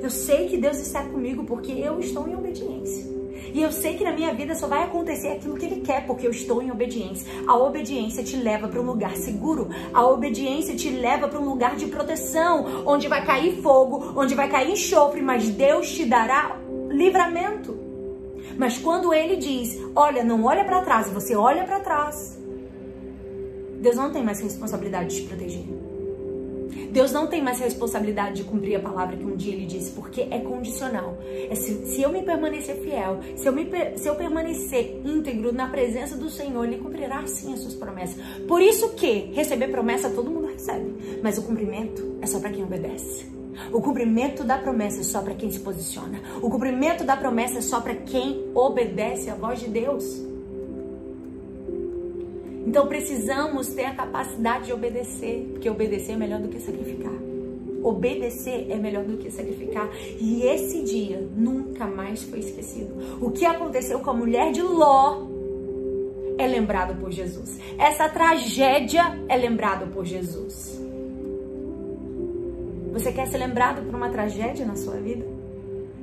Eu sei que Deus está comigo porque eu estou em obediência. E eu sei que na minha vida só vai acontecer aquilo que Ele quer, porque eu estou em obediência. A obediência te leva para um lugar seguro. A obediência te leva para um lugar de proteção, onde vai cair fogo, onde vai cair enxofre, mas Deus te dará livramento. Mas quando Ele diz, olha, não olha para trás, você olha para trás, Deus não tem mais responsabilidade de te proteger. Deus não tem mais responsabilidade de cumprir a palavra que um dia ele disse, porque é condicional. É se, se eu me permanecer fiel, se eu, me, se eu permanecer íntegro na presença do Senhor, ele cumprirá sim as suas promessas. Por isso que receber promessa todo mundo recebe, mas o cumprimento é só para quem obedece. O cumprimento da promessa é só para quem se posiciona. O cumprimento da promessa é só para quem obedece à voz de Deus. Então precisamos ter a capacidade de obedecer, porque obedecer é melhor do que sacrificar. Obedecer é melhor do que sacrificar. E esse dia nunca mais foi esquecido. O que aconteceu com a mulher de Ló é lembrado por Jesus. Essa tragédia é lembrada por Jesus. Você quer ser lembrado por uma tragédia na sua vida?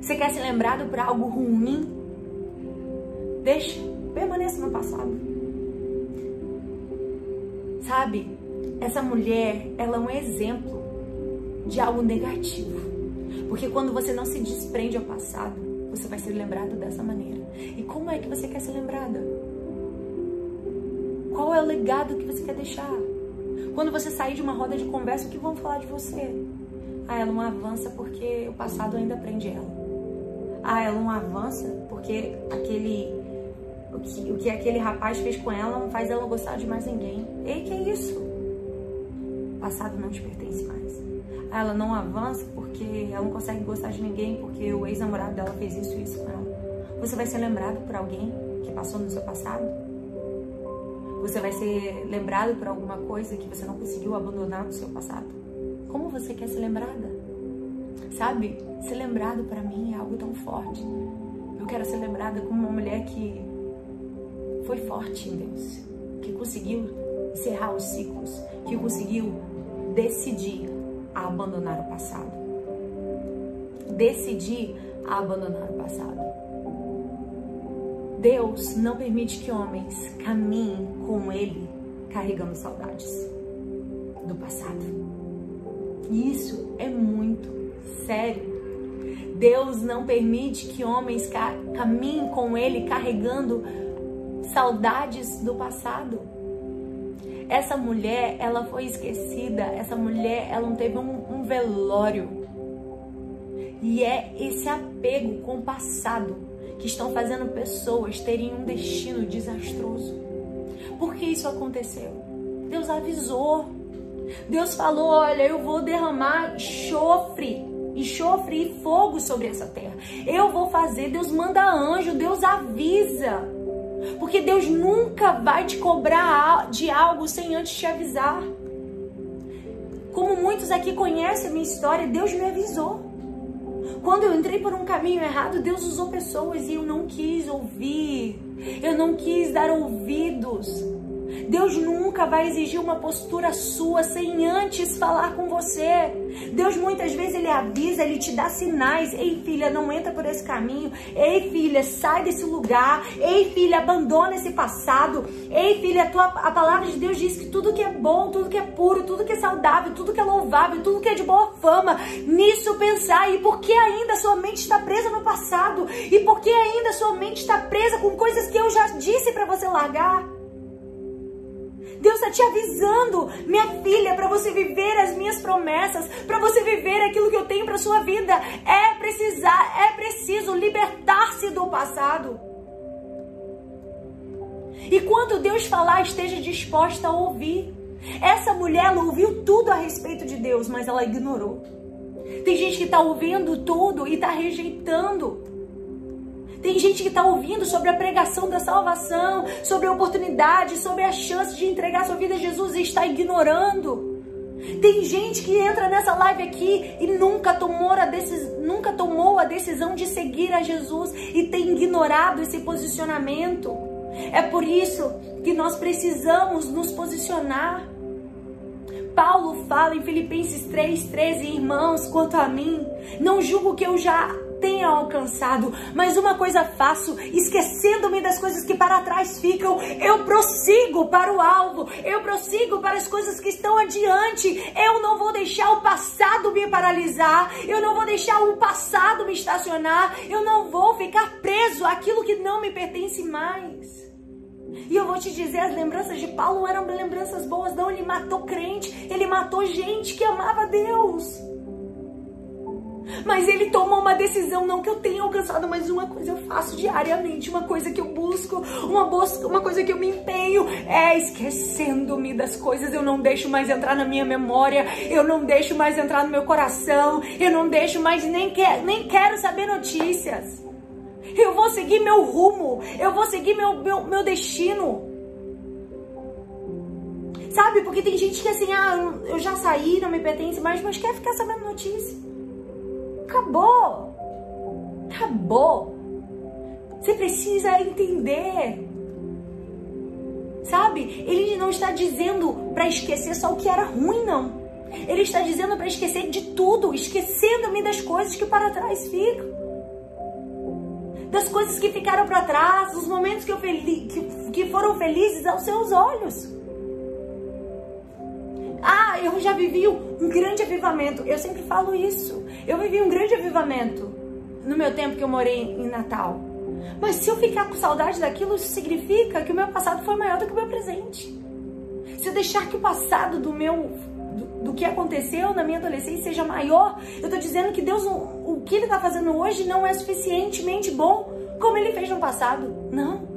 Você quer ser lembrado por algo ruim? Deixa, permaneça no passado. Sabe, essa mulher, ela é um exemplo de algo negativo. Porque quando você não se desprende ao passado, você vai ser lembrado dessa maneira. E como é que você quer ser lembrada? Qual é o legado que você quer deixar? Quando você sair de uma roda de conversa, o que vão falar de você? Ah, ela não avança porque o passado ainda prende ela. Ah, ela não avança porque aquele o que, o que aquele rapaz fez com ela não faz ela gostar de mais ninguém. Ei, que é isso? O passado não te pertence mais. Ela não avança porque ela não consegue gostar de ninguém porque o ex-namorado dela fez isso e isso com ela. Você vai ser lembrado por alguém que passou no seu passado? Você vai ser lembrado por alguma coisa que você não conseguiu abandonar no seu passado? Como você quer ser lembrada? Sabe, ser lembrado para mim é algo tão forte. Eu quero ser lembrada como uma mulher que foi forte em Deus, que conseguiu encerrar os ciclos, que conseguiu decidir a abandonar o passado. Decidir a abandonar o passado. Deus não permite que homens caminhem com Ele carregando saudades do passado. E isso é muito sério. Deus não permite que homens caminhem com Ele carregando saudades do passado. Essa mulher, ela foi esquecida. Essa mulher, ela não teve um, um velório. E é esse apego com o passado que estão fazendo pessoas terem um destino desastroso. Por que isso aconteceu? Deus avisou. Deus falou: Olha, eu vou derramar chofre, enxofre e fogo sobre essa terra. Eu vou fazer. Deus manda anjo, Deus avisa. Porque Deus nunca vai te cobrar de algo sem antes te avisar. Como muitos aqui conhecem a minha história, Deus me avisou. Quando eu entrei por um caminho errado, Deus usou pessoas e eu não quis ouvir. Eu não quis dar ouvidos. Deus nunca vai exigir uma postura sua sem antes falar com você. Deus muitas vezes ele avisa, ele te dá sinais. Ei, filha, não entra por esse caminho. Ei, filha, sai desse lugar. Ei, filha, abandona esse passado. Ei, filha, a, tua, a palavra de Deus diz que tudo que é bom, tudo que é puro, tudo que é saudável, tudo que é louvável, tudo que é de boa fama, nisso pensar. E por que ainda sua mente está presa no passado? E por que ainda sua mente está presa com coisas que eu já disse para você largar? Deus está te avisando, minha filha, para você viver as minhas promessas, para você viver aquilo que eu tenho para sua vida. É precisar, é preciso libertar-se do passado. E quando Deus falar, esteja disposta a ouvir. Essa mulher ela ouviu tudo a respeito de Deus, mas ela ignorou. Tem gente que está ouvindo tudo e está rejeitando. Tem gente que está ouvindo sobre a pregação da salvação, sobre a oportunidade, sobre a chance de entregar sua vida a Jesus e está ignorando. Tem gente que entra nessa live aqui e nunca tomou, a decis... nunca tomou a decisão de seguir a Jesus e tem ignorado esse posicionamento. É por isso que nós precisamos nos posicionar. Paulo fala em Filipenses 3,13, irmãos, quanto a mim, não julgo que eu já tenha alcançado, mas uma coisa faço, esquecendo-me das coisas que para trás ficam, eu prossigo para o alvo, eu prossigo para as coisas que estão adiante, eu não vou deixar o passado me paralisar, eu não vou deixar o passado me estacionar, eu não vou ficar preso àquilo que não me pertence mais. E eu vou te dizer, as lembranças de Paulo eram lembranças boas, não, ele matou crente, ele matou gente que amava Deus. Mas ele tomou uma decisão, não que eu tenha alcançado, mas uma coisa eu faço diariamente, uma coisa que eu busco, uma, busca, uma coisa que eu me empenho, é esquecendo-me das coisas, eu não deixo mais entrar na minha memória, eu não deixo mais entrar no meu coração, eu não deixo mais, nem, quer, nem quero saber notícias. Eu vou seguir meu rumo. Eu vou seguir meu, meu, meu destino. Sabe? Porque tem gente que assim, ah, eu já saí, não me pertence mais, mas quer ficar sabendo notícia. Acabou. Acabou. Você precisa entender. Sabe? Ele não está dizendo para esquecer só o que era ruim, não. Ele está dizendo para esquecer de tudo, esquecendo-me das coisas que para trás ficam das coisas que ficaram para trás, dos momentos que, eu que, que foram felizes aos seus olhos. Eu já vivi um grande avivamento. Eu sempre falo isso. Eu vivi um grande avivamento no meu tempo que eu morei em Natal. Mas se eu ficar com saudade daquilo, isso significa que o meu passado foi maior do que o meu presente. Se eu deixar que o passado do meu do, do que aconteceu na minha adolescência seja maior, eu tô dizendo que Deus o que ele está fazendo hoje não é suficientemente bom como ele fez no passado. Não.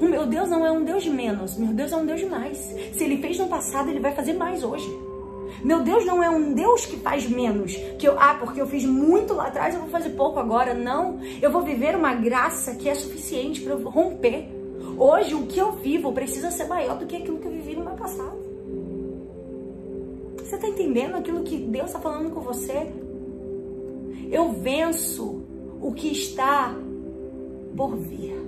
O meu Deus não é um Deus de menos, meu Deus é um Deus de mais. Se ele fez no passado, ele vai fazer mais hoje. Meu Deus não é um Deus que faz menos, que eu, ah, porque eu fiz muito lá atrás, eu vou fazer pouco agora. Não, eu vou viver uma graça que é suficiente para eu romper. Hoje, o que eu vivo precisa ser maior do que aquilo que eu vivi no meu passado. Você está entendendo aquilo que Deus está falando com você? Eu venço o que está por vir.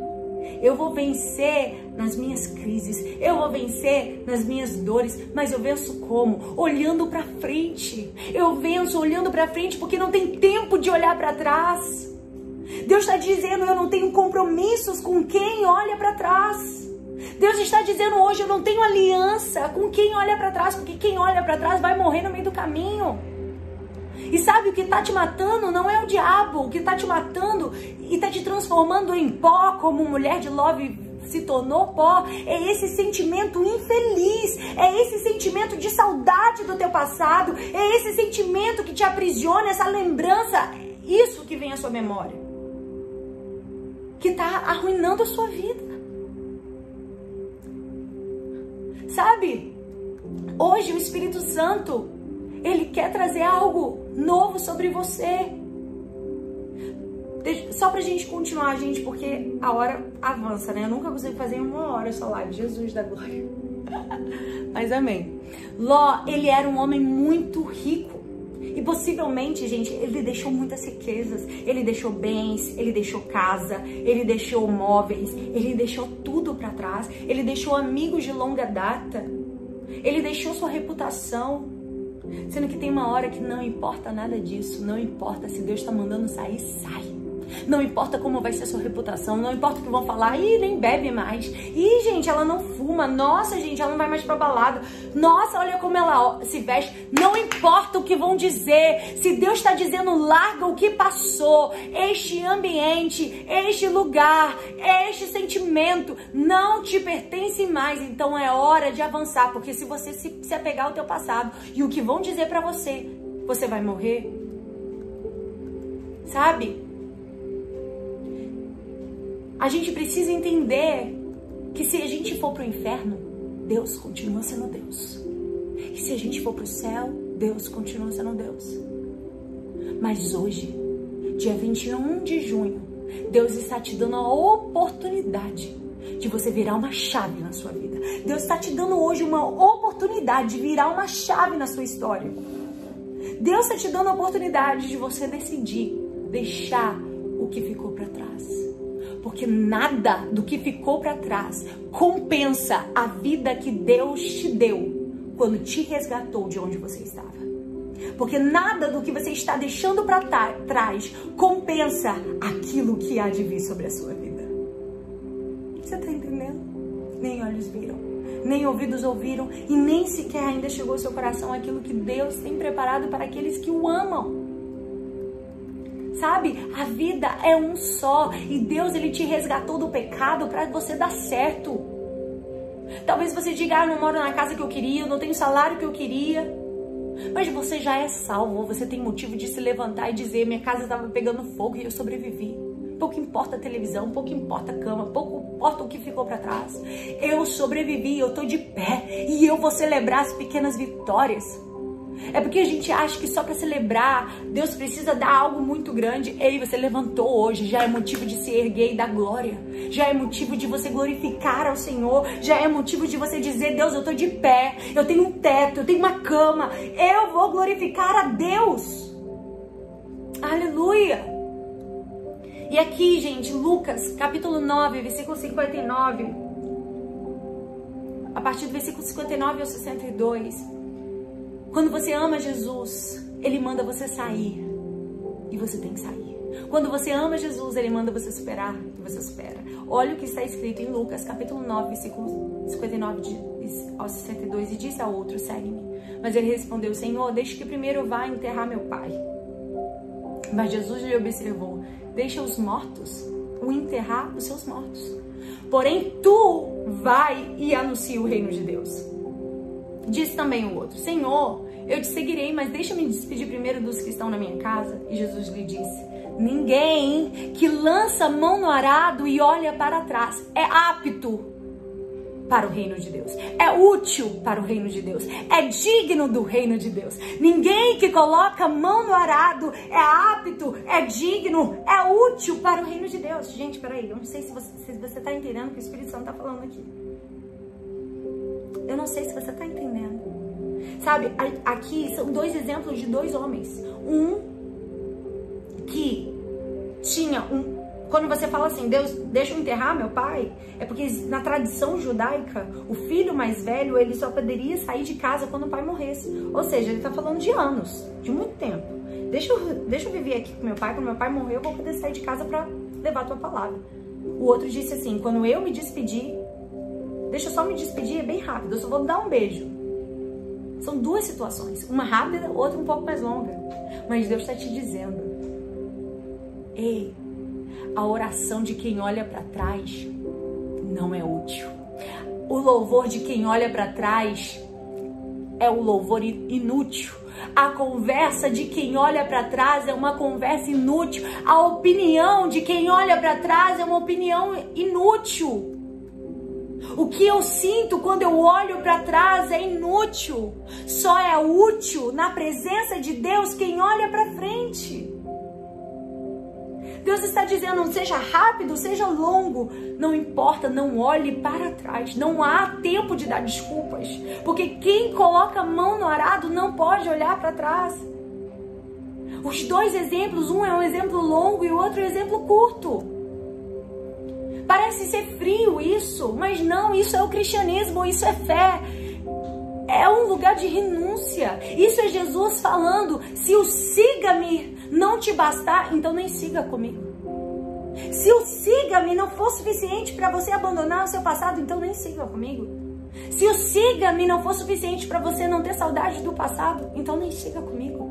Eu vou vencer nas minhas crises, eu vou vencer nas minhas dores, mas eu venço como? Olhando para frente. Eu venço olhando para frente porque não tem tempo de olhar para trás. Deus está dizendo: eu não tenho compromissos com quem olha para trás. Deus está dizendo hoje: eu não tenho aliança com quem olha para trás, porque quem olha para trás vai morrer no meio do caminho. E sabe o que está te matando não é o diabo, o que está te matando e está te transformando em pó, como mulher de Love se tornou pó, é esse sentimento infeliz, é esse sentimento de saudade do teu passado, é esse sentimento que te aprisiona, essa lembrança, isso que vem à sua memória, que está arruinando a sua vida. Sabe? Hoje o Espírito Santo ele quer trazer algo novo sobre você. Só pra gente continuar, gente, porque a hora avança, né? Eu nunca consigo fazer uma hora só live. Jesus da glória. Mas amém. Ló, ele era um homem muito rico. E possivelmente, gente, ele deixou muitas riquezas, ele deixou bens, ele deixou casa, ele deixou móveis, ele deixou tudo para trás, ele deixou amigos de longa data, ele deixou sua reputação, Sendo que tem uma hora que não importa nada disso, não importa se Deus está mandando sair, sai. Não importa como vai ser a sua reputação, não importa o que vão falar, ih, nem bebe mais. Ih, gente, ela não fuma. Nossa, gente, ela não vai mais pra balada. Nossa, olha como ela se veste. Não importa o que vão dizer. Se Deus está dizendo, larga o que passou. Este ambiente, este lugar, este sentimento não te pertence mais. Então é hora de avançar, porque se você se, se apegar ao teu passado e o que vão dizer para você, você vai morrer. Sabe? A gente precisa entender que se a gente for para o inferno, Deus continua sendo Deus. E se a gente for para o céu, Deus continua sendo Deus. Mas hoje, dia 21 de junho, Deus está te dando a oportunidade de você virar uma chave na sua vida. Deus está te dando hoje uma oportunidade de virar uma chave na sua história. Deus está te dando a oportunidade de você decidir deixar o que ficou para trás. Porque nada do que ficou para trás compensa a vida que Deus te deu quando te resgatou de onde você estava. Porque nada do que você está deixando para trás compensa aquilo que há de vir sobre a sua vida. Você está entendendo? Nem olhos viram, nem ouvidos ouviram e nem sequer ainda chegou ao seu coração aquilo que Deus tem preparado para aqueles que o amam. Sabe? A vida é um só e Deus ele te resgatou do pecado para você dar certo. Talvez você diga: ah, não moro na casa que eu queria, eu não tenho o salário que eu queria. Mas você já é salvo, você tem motivo de se levantar e dizer: minha casa estava pegando fogo e eu sobrevivi. Pouco importa a televisão, pouco importa a cama, pouco importa o que ficou para trás. Eu sobrevivi, eu tô de pé e eu vou celebrar as pequenas vitórias. É porque a gente acha que só para celebrar Deus precisa dar algo muito grande. Ei, você levantou hoje, já é motivo de se erguer e dar glória. Já é motivo de você glorificar ao Senhor. Já é motivo de você dizer: Deus, eu tô de pé, eu tenho um teto, eu tenho uma cama. Eu vou glorificar a Deus. Aleluia. E aqui, gente, Lucas, capítulo 9, versículo 59. A partir do versículo 59 ao 62. Quando você ama Jesus, Ele manda você sair e você tem que sair. Quando você ama Jesus, Ele manda você superar e você supera. Olha o que está escrito em Lucas, capítulo 9, versículo 59 ao 62. E disse ao outro, segue-me. Mas ele respondeu, Senhor, deixe que primeiro vá enterrar meu pai. Mas Jesus lhe observou, deixa os mortos o enterrar os seus mortos. Porém, tu vai e anuncia o reino de Deus. Disse também o outro: Senhor, eu te seguirei, mas deixa-me despedir primeiro dos que estão na minha casa. E Jesus lhe disse: Ninguém que lança a mão no arado e olha para trás é apto para o reino de Deus. É útil para o reino de Deus. É digno do reino de Deus. Ninguém que coloca a mão no arado é apto, é digno, é útil para o reino de Deus. Gente, peraí, eu não sei se você está entendendo o que o Espírito Santo está falando aqui. Eu não sei se você está entendendo. Sabe, aqui são dois exemplos de dois homens. Um que tinha um. Quando você fala assim, Deus, deixa eu enterrar meu pai, é porque na tradição judaica, o filho mais velho, ele só poderia sair de casa quando o pai morresse. Ou seja, ele está falando de anos, de muito tempo. Deixa eu, deixa eu viver aqui com meu pai, quando meu pai morrer, eu vou poder sair de casa para levar a tua palavra. O outro disse assim: quando eu me despedir, Deixa eu só me despedir, é bem rápido, eu só vou dar um beijo. São duas situações, uma rápida, outra um pouco mais longa. Mas Deus está te dizendo: Ei, a oração de quem olha para trás não é útil. O louvor de quem olha para trás é o louvor inútil. A conversa de quem olha para trás é uma conversa inútil. A opinião de quem olha para trás é uma opinião inútil. O que eu sinto quando eu olho para trás é inútil. Só é útil na presença de Deus quem olha para frente. Deus está dizendo, seja rápido, seja longo, não importa, não olhe para trás. Não há tempo de dar desculpas, porque quem coloca a mão no arado não pode olhar para trás. Os dois exemplos, um é um exemplo longo e o outro é um exemplo curto. Parece ser frio isso, mas não, isso é o cristianismo, isso é fé. É um lugar de renúncia. Isso é Jesus falando: se o siga-me não te bastar, então nem siga comigo. Se o siga-me não for suficiente para você abandonar o seu passado, então nem siga comigo. Se o siga-me não for suficiente para você não ter saudade do passado, então nem siga comigo.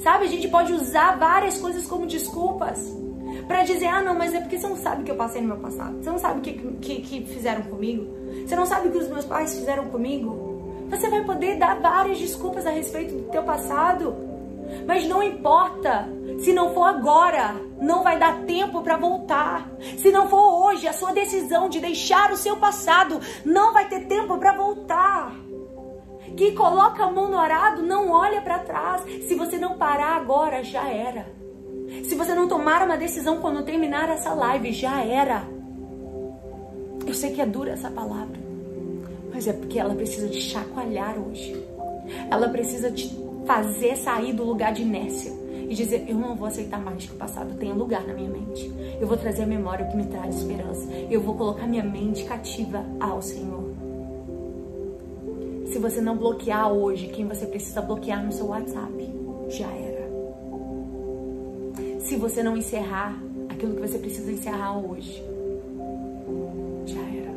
Sabe, a gente pode usar várias coisas como desculpas para dizer, ah, não, mas é porque você não sabe o que eu passei no meu passado. Você não sabe o que, que, que fizeram comigo. Você não sabe o que os meus pais fizeram comigo. Você vai poder dar várias desculpas a respeito do teu passado. Mas não importa. Se não for agora, não vai dar tempo para voltar. Se não for hoje, a sua decisão de deixar o seu passado não vai ter tempo para voltar. Que coloca a mão no arado, não olha para trás. Se você não parar agora, já era. Se você não tomar uma decisão quando terminar essa live, já era. Eu sei que é dura essa palavra, mas é porque ela precisa te chacoalhar hoje. Ela precisa te fazer sair do lugar de inércia e dizer: Eu não vou aceitar mais que o passado tenha lugar na minha mente. Eu vou trazer a memória que me traz esperança. Eu vou colocar minha mente cativa ao Senhor. Se você não bloquear hoje quem você precisa bloquear no seu WhatsApp, já era. Se você não encerrar aquilo que você precisa encerrar hoje, já era.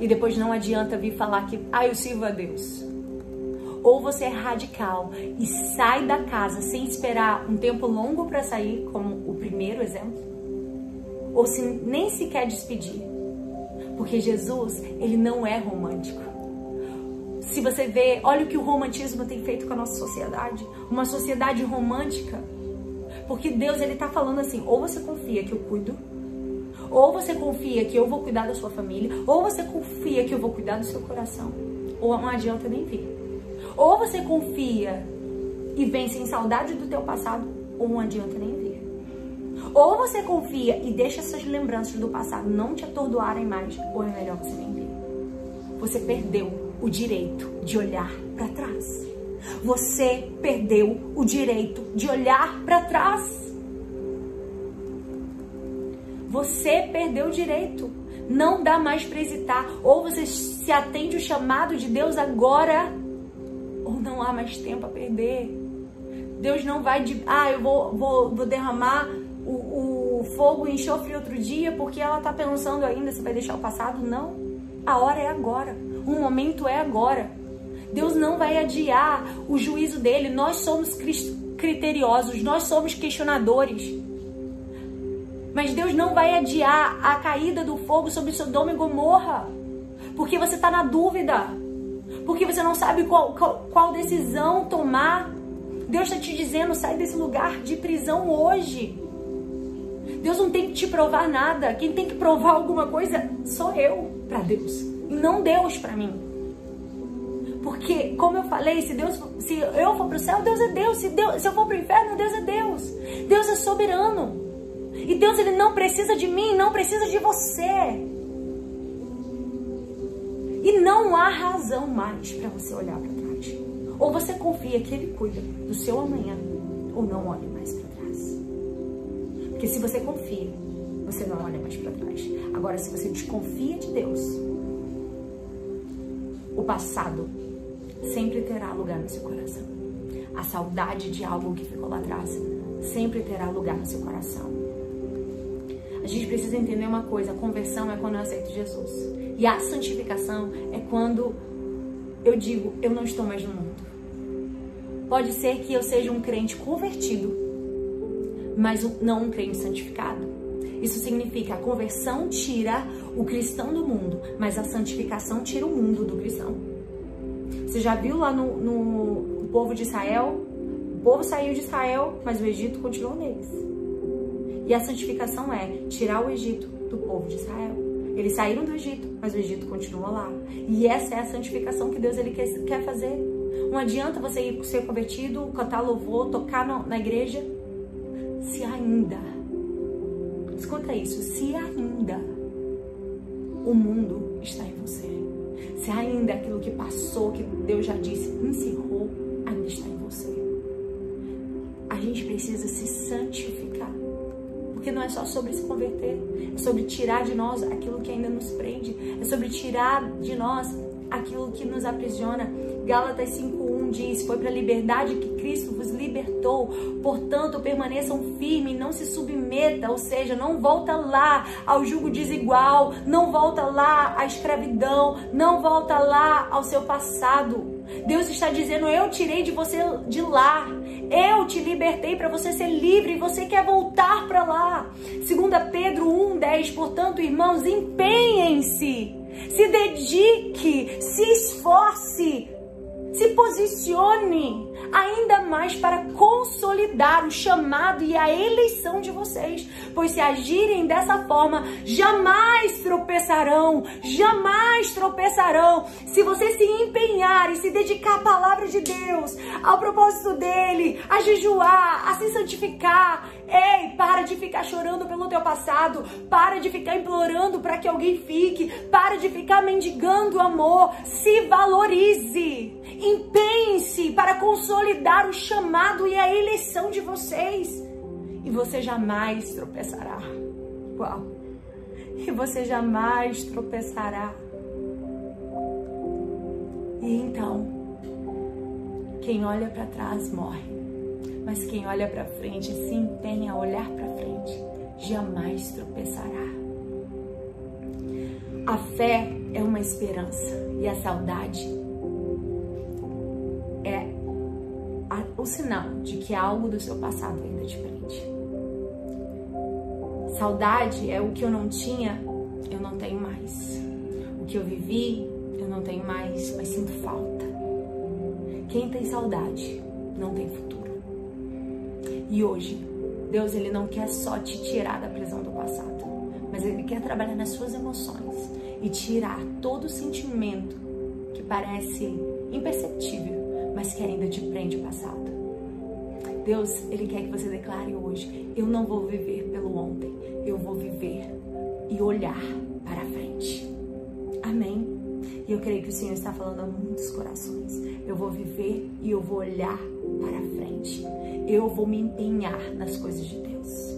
E depois não adianta vir falar que, ah, eu sirvo a Deus. Ou você é radical e sai da casa sem esperar um tempo longo para sair, como o primeiro exemplo, ou se nem sequer despedir. Porque Jesus, ele não é romântico. Se você vê, olha o que o romantismo tem feito com a nossa sociedade, uma sociedade romântica. Porque Deus ele tá falando assim, ou você confia que eu cuido, ou você confia que eu vou cuidar da sua família, ou você confia que eu vou cuidar do seu coração. Ou não adianta nem vir. Ou você confia e vem sem saudade do teu passado, ou não adianta nem vir. Ou você confia e deixa essas lembranças do passado não te atordoarem mais, ou é melhor você nem vir. Você perdeu o direito de olhar para trás. Você perdeu o direito de olhar para trás. Você perdeu o direito. Não dá mais para hesitar. Ou você se atende o chamado de Deus agora ou não há mais tempo a perder. Deus não vai de, ah, eu vou, vou, vou derramar o, o fogo e enxofre outro dia porque ela está pensando ainda se vai deixar o passado. Não. A hora é agora. O momento é agora. Deus não vai adiar o juízo dele. Nós somos criteriosos, nós somos questionadores. Mas Deus não vai adiar a caída do fogo sobre Sodoma e Gomorra. Porque você está na dúvida porque você não sabe qual, qual, qual decisão tomar. Deus está te dizendo, sai desse lugar de prisão hoje. Deus não tem que te provar nada. Quem tem que provar alguma coisa sou eu para Deus. E não Deus para mim. Porque, como eu falei, se Deus, se eu for para o céu, Deus é Deus. Se, Deus. se eu for para o inferno, Deus é Deus. Deus é soberano. E Deus ele não precisa de mim, não precisa de você. E não há razão mais para você olhar para trás. Ou você confia que Ele cuida do seu amanhã, ou não olhe mais para trás. Porque se você confia, você não olha mais para trás. Agora, se você desconfia de Deus, o passado sempre terá lugar no seu coração. A saudade de algo que ficou lá atrás sempre terá lugar no seu coração. A gente precisa entender uma coisa: a conversão é quando eu aceito Jesus. E a santificação é quando eu digo, eu não estou mais no mundo. Pode ser que eu seja um crente convertido, mas não um crente santificado. Isso significa a conversão tira o cristão do mundo, mas a santificação tira o mundo do cristão. Você já viu lá no, no povo de Israel? O povo saiu de Israel, mas o Egito continuou neles. E a santificação é tirar o Egito do povo de Israel. Eles saíram do Egito, mas o Egito continua lá. E essa é a santificação que Deus ele quer, quer fazer. Não adianta você ir ser convertido, cantar louvor, tocar no, na igreja, se ainda, escuta isso, se ainda o mundo se ainda aquilo que passou, que Deus já disse, encerrou, ainda está em você. A gente precisa se santificar. Porque não é só sobre se converter, é sobre tirar de nós aquilo que ainda nos prende, é sobre tirar de nós aquilo que nos aprisiona. Gálatas 5:1 diz: "Foi para a liberdade que Cristo vos libertou. Portanto, permaneçam firmes, não se submeta, ou seja, não volta lá ao jugo desigual, não volta lá à escravidão, não volta lá ao seu passado." Deus está dizendo: Eu tirei de você de lá. Eu te libertei para você ser livre e você quer voltar para lá. 2 Pedro 1,10. Portanto, irmãos, empenhem-se, se dedique, se esforce, se posicione ainda mais para consolidar o chamado e a eleição de vocês. Pois se agirem dessa forma, jamais tropeçarão, jamais tropeçarão. Se você se empenhar e se dedicar à palavra de Deus, ao propósito dele, a jejuar, a se santificar, Ei, para de ficar chorando pelo teu passado, para de ficar implorando para que alguém fique, para de ficar mendigando amor, se valorize. Empenhe-se para consolidar o chamado e a eleição de vocês. E você jamais tropeçará. Uau! E você jamais tropeçará. E então, quem olha para trás morre. Mas quem olha para frente se empenha a olhar para frente, jamais tropeçará. A fé é uma esperança e a saudade é o sinal de que algo do seu passado ainda te prende. Saudade é o que eu não tinha, eu não tenho mais. O que eu vivi, eu não tenho mais, mas sinto falta. Quem tem saudade não tem futuro. E hoje, Deus ele não quer só te tirar da prisão do passado, mas ele quer trabalhar nas suas emoções e tirar todo sentimento que parece imperceptível, mas que ainda te prende o passado. Deus, ele quer que você declare hoje: eu não vou viver pelo ontem, eu vou viver e olhar para frente. E eu creio que o Senhor está falando a muitos corações. Eu vou viver e eu vou olhar para frente eu vou me empenhar nas coisas de Deus.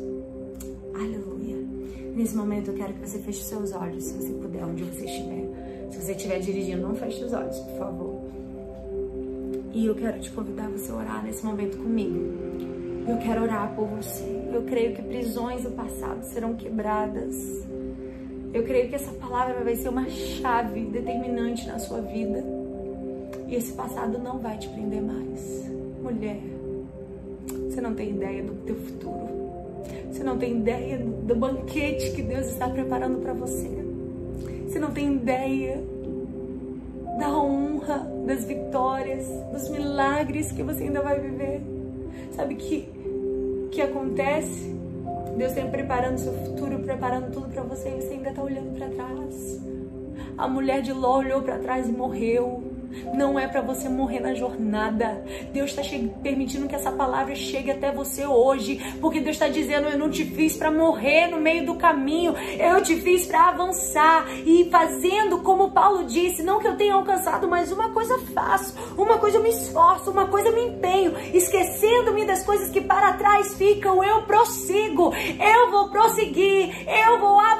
Aleluia. Nesse momento eu quero que você feche seus olhos, se você puder, onde você estiver. Se você estiver dirigindo, não feche os olhos, por favor. E eu quero te convidar a você orar nesse momento comigo. Eu quero orar por você. Eu creio que prisões do passado serão quebradas. Eu creio que essa palavra vai ser uma chave determinante na sua vida. E esse passado não vai te prender mais. Mulher, você não tem ideia do teu futuro. Você não tem ideia do banquete que Deus está preparando para você. Você não tem ideia da honra, das vitórias, dos milagres que você ainda vai viver. Sabe que que acontece? Deus está preparando seu futuro, preparando tudo para você e você ainda está olhando para trás. A mulher de Ló olhou para trás e morreu. Não é para você morrer na jornada. Deus está permitindo que essa palavra chegue até você hoje, porque Deus está dizendo: Eu não te fiz para morrer no meio do caminho, eu te fiz para avançar e fazendo como Paulo disse, não que eu tenha alcançado, mas uma coisa faço, uma coisa eu me esforço, uma coisa eu me empenho, esquecendo-me das coisas que para trás ficam, eu prossigo, eu vou prosseguir, eu vou avançar,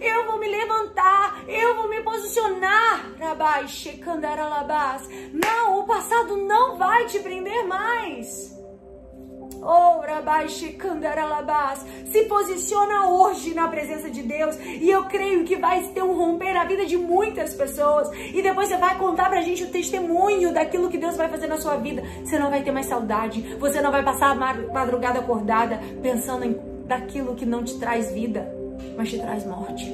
eu vou me levantar, eu vou me posicionar. Rabai, Shekandara não, o passado não vai te prender mais. Oh, Rabai Shikandaralabás, se posiciona hoje na presença de Deus e eu creio que vai ter um romper na vida de muitas pessoas e depois você vai contar pra gente o testemunho daquilo que Deus vai fazer na sua vida. Você não vai ter mais saudade, você não vai passar a madrugada acordada pensando em daquilo que não te traz vida, mas te traz morte.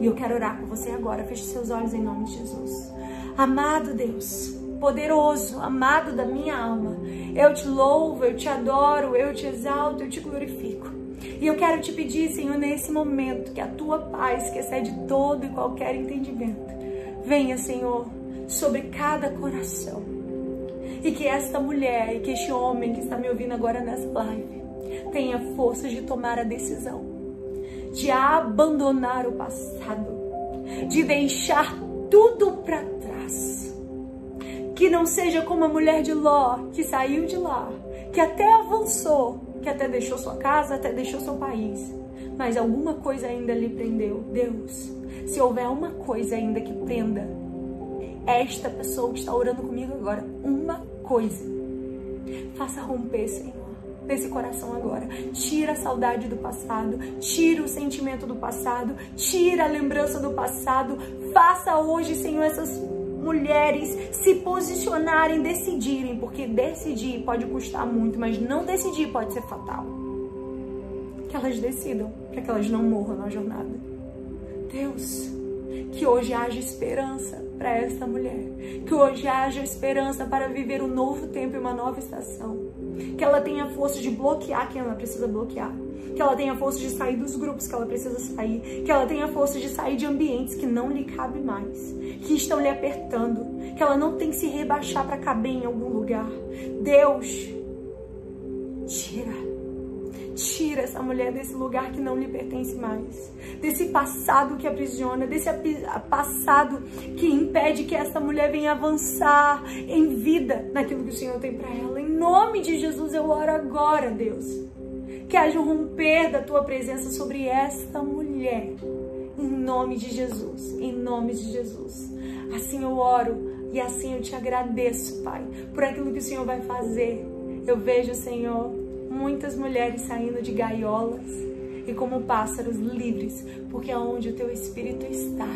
E eu quero orar com você agora. Feche seus olhos em nome de Jesus. Amado Deus, poderoso, amado da minha alma, eu te louvo, eu te adoro, eu te exalto, eu te glorifico. E eu quero te pedir, Senhor, nesse momento, que a tua paz, que excede todo e qualquer entendimento, venha, Senhor, sobre cada coração. E que esta mulher e que este homem que está me ouvindo agora nessa live tenha força de tomar a decisão, de abandonar o passado, de deixar tudo para que não seja como a mulher de Ló, que saiu de lá, que até avançou, que até deixou sua casa, até deixou seu país, mas alguma coisa ainda lhe prendeu. Deus, se houver uma coisa ainda que prenda esta pessoa que está orando comigo agora, uma coisa, faça romper, Senhor desse coração agora. Tira a saudade do passado, tira o sentimento do passado, tira a lembrança do passado. Faça hoje, Senhor, essas mulheres se posicionarem, decidirem, porque decidir pode custar muito, mas não decidir pode ser fatal. Que elas decidam, para que elas não morram na jornada. Deus, Que hoje haja esperança para esta mulher. Que hoje haja esperança para viver um novo tempo e uma nova estação. Que ela tenha força de bloquear quem ela precisa bloquear. Que ela tenha força de sair dos grupos que ela precisa sair. Que ela tenha força de sair de ambientes que não lhe cabe mais. Que estão lhe apertando. Que ela não tem que se rebaixar para caber em algum lugar. Deus, tira Tira essa mulher desse lugar que não lhe pertence mais. Desse passado que aprisiona, desse passado que impede que essa mulher venha avançar em vida naquilo que o Senhor tem para ela. Nome de Jesus eu oro agora, Deus. Que haja um romper da tua presença sobre esta mulher. Em nome de Jesus. Em nome de Jesus. Assim eu oro e assim eu te agradeço, Pai, por aquilo que o Senhor vai fazer. Eu vejo, Senhor, muitas mulheres saindo de gaiolas e como pássaros livres, porque aonde o teu espírito está,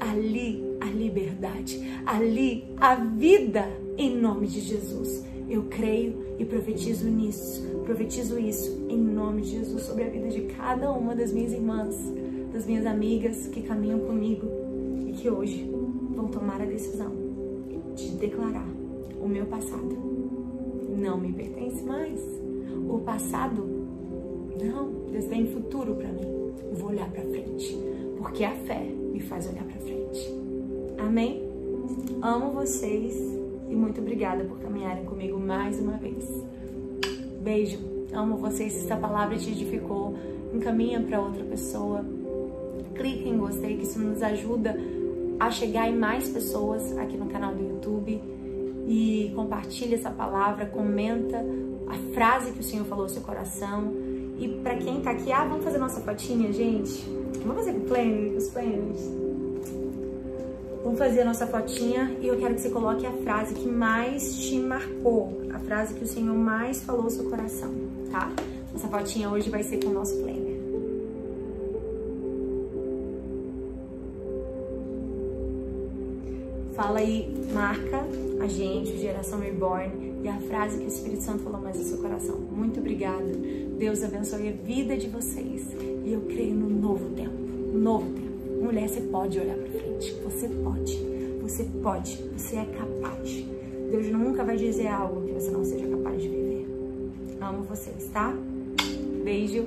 ali a liberdade, ali a vida em nome de Jesus. Eu creio e profetizo nisso, profetizo isso em nome de Jesus sobre a vida de cada uma das minhas irmãs, das minhas amigas que caminham comigo e que hoje vão tomar a decisão de declarar o meu passado não me pertence mais o passado. Não, Deus tem futuro para mim. Vou olhar para frente, porque a fé me faz olhar para frente. Amém? Amo vocês e muito obrigada por caminharem comigo mais uma vez. Beijo. Amo vocês. Se esta palavra te edificou, encaminha para outra pessoa. Clique em gostei, que isso nos ajuda a chegar em mais pessoas aqui no canal do YouTube. E compartilha essa palavra, comenta a frase que o Senhor falou no seu coração. E para quem tá aqui, ah, vamos fazer nossa fotinha, gente? Vamos fazer com, os planners? Vamos fazer a nossa fotinha e eu quero que você coloque a frase que mais te marcou, a frase que o Senhor mais falou no seu coração, tá? Essa fotinha hoje vai ser com o nosso planner. Fala aí, marca a gente, Geração Reborn, e a frase que o Espírito Santo falou mais no seu coração. Muito obrigada. Deus abençoe a vida de vocês. E eu creio no novo tempo. Novo tempo. Mulher, você pode olhar para frente. Você pode. Você pode. Você é capaz. Deus nunca vai dizer algo que você não seja capaz de viver. Amo vocês, tá? Beijo.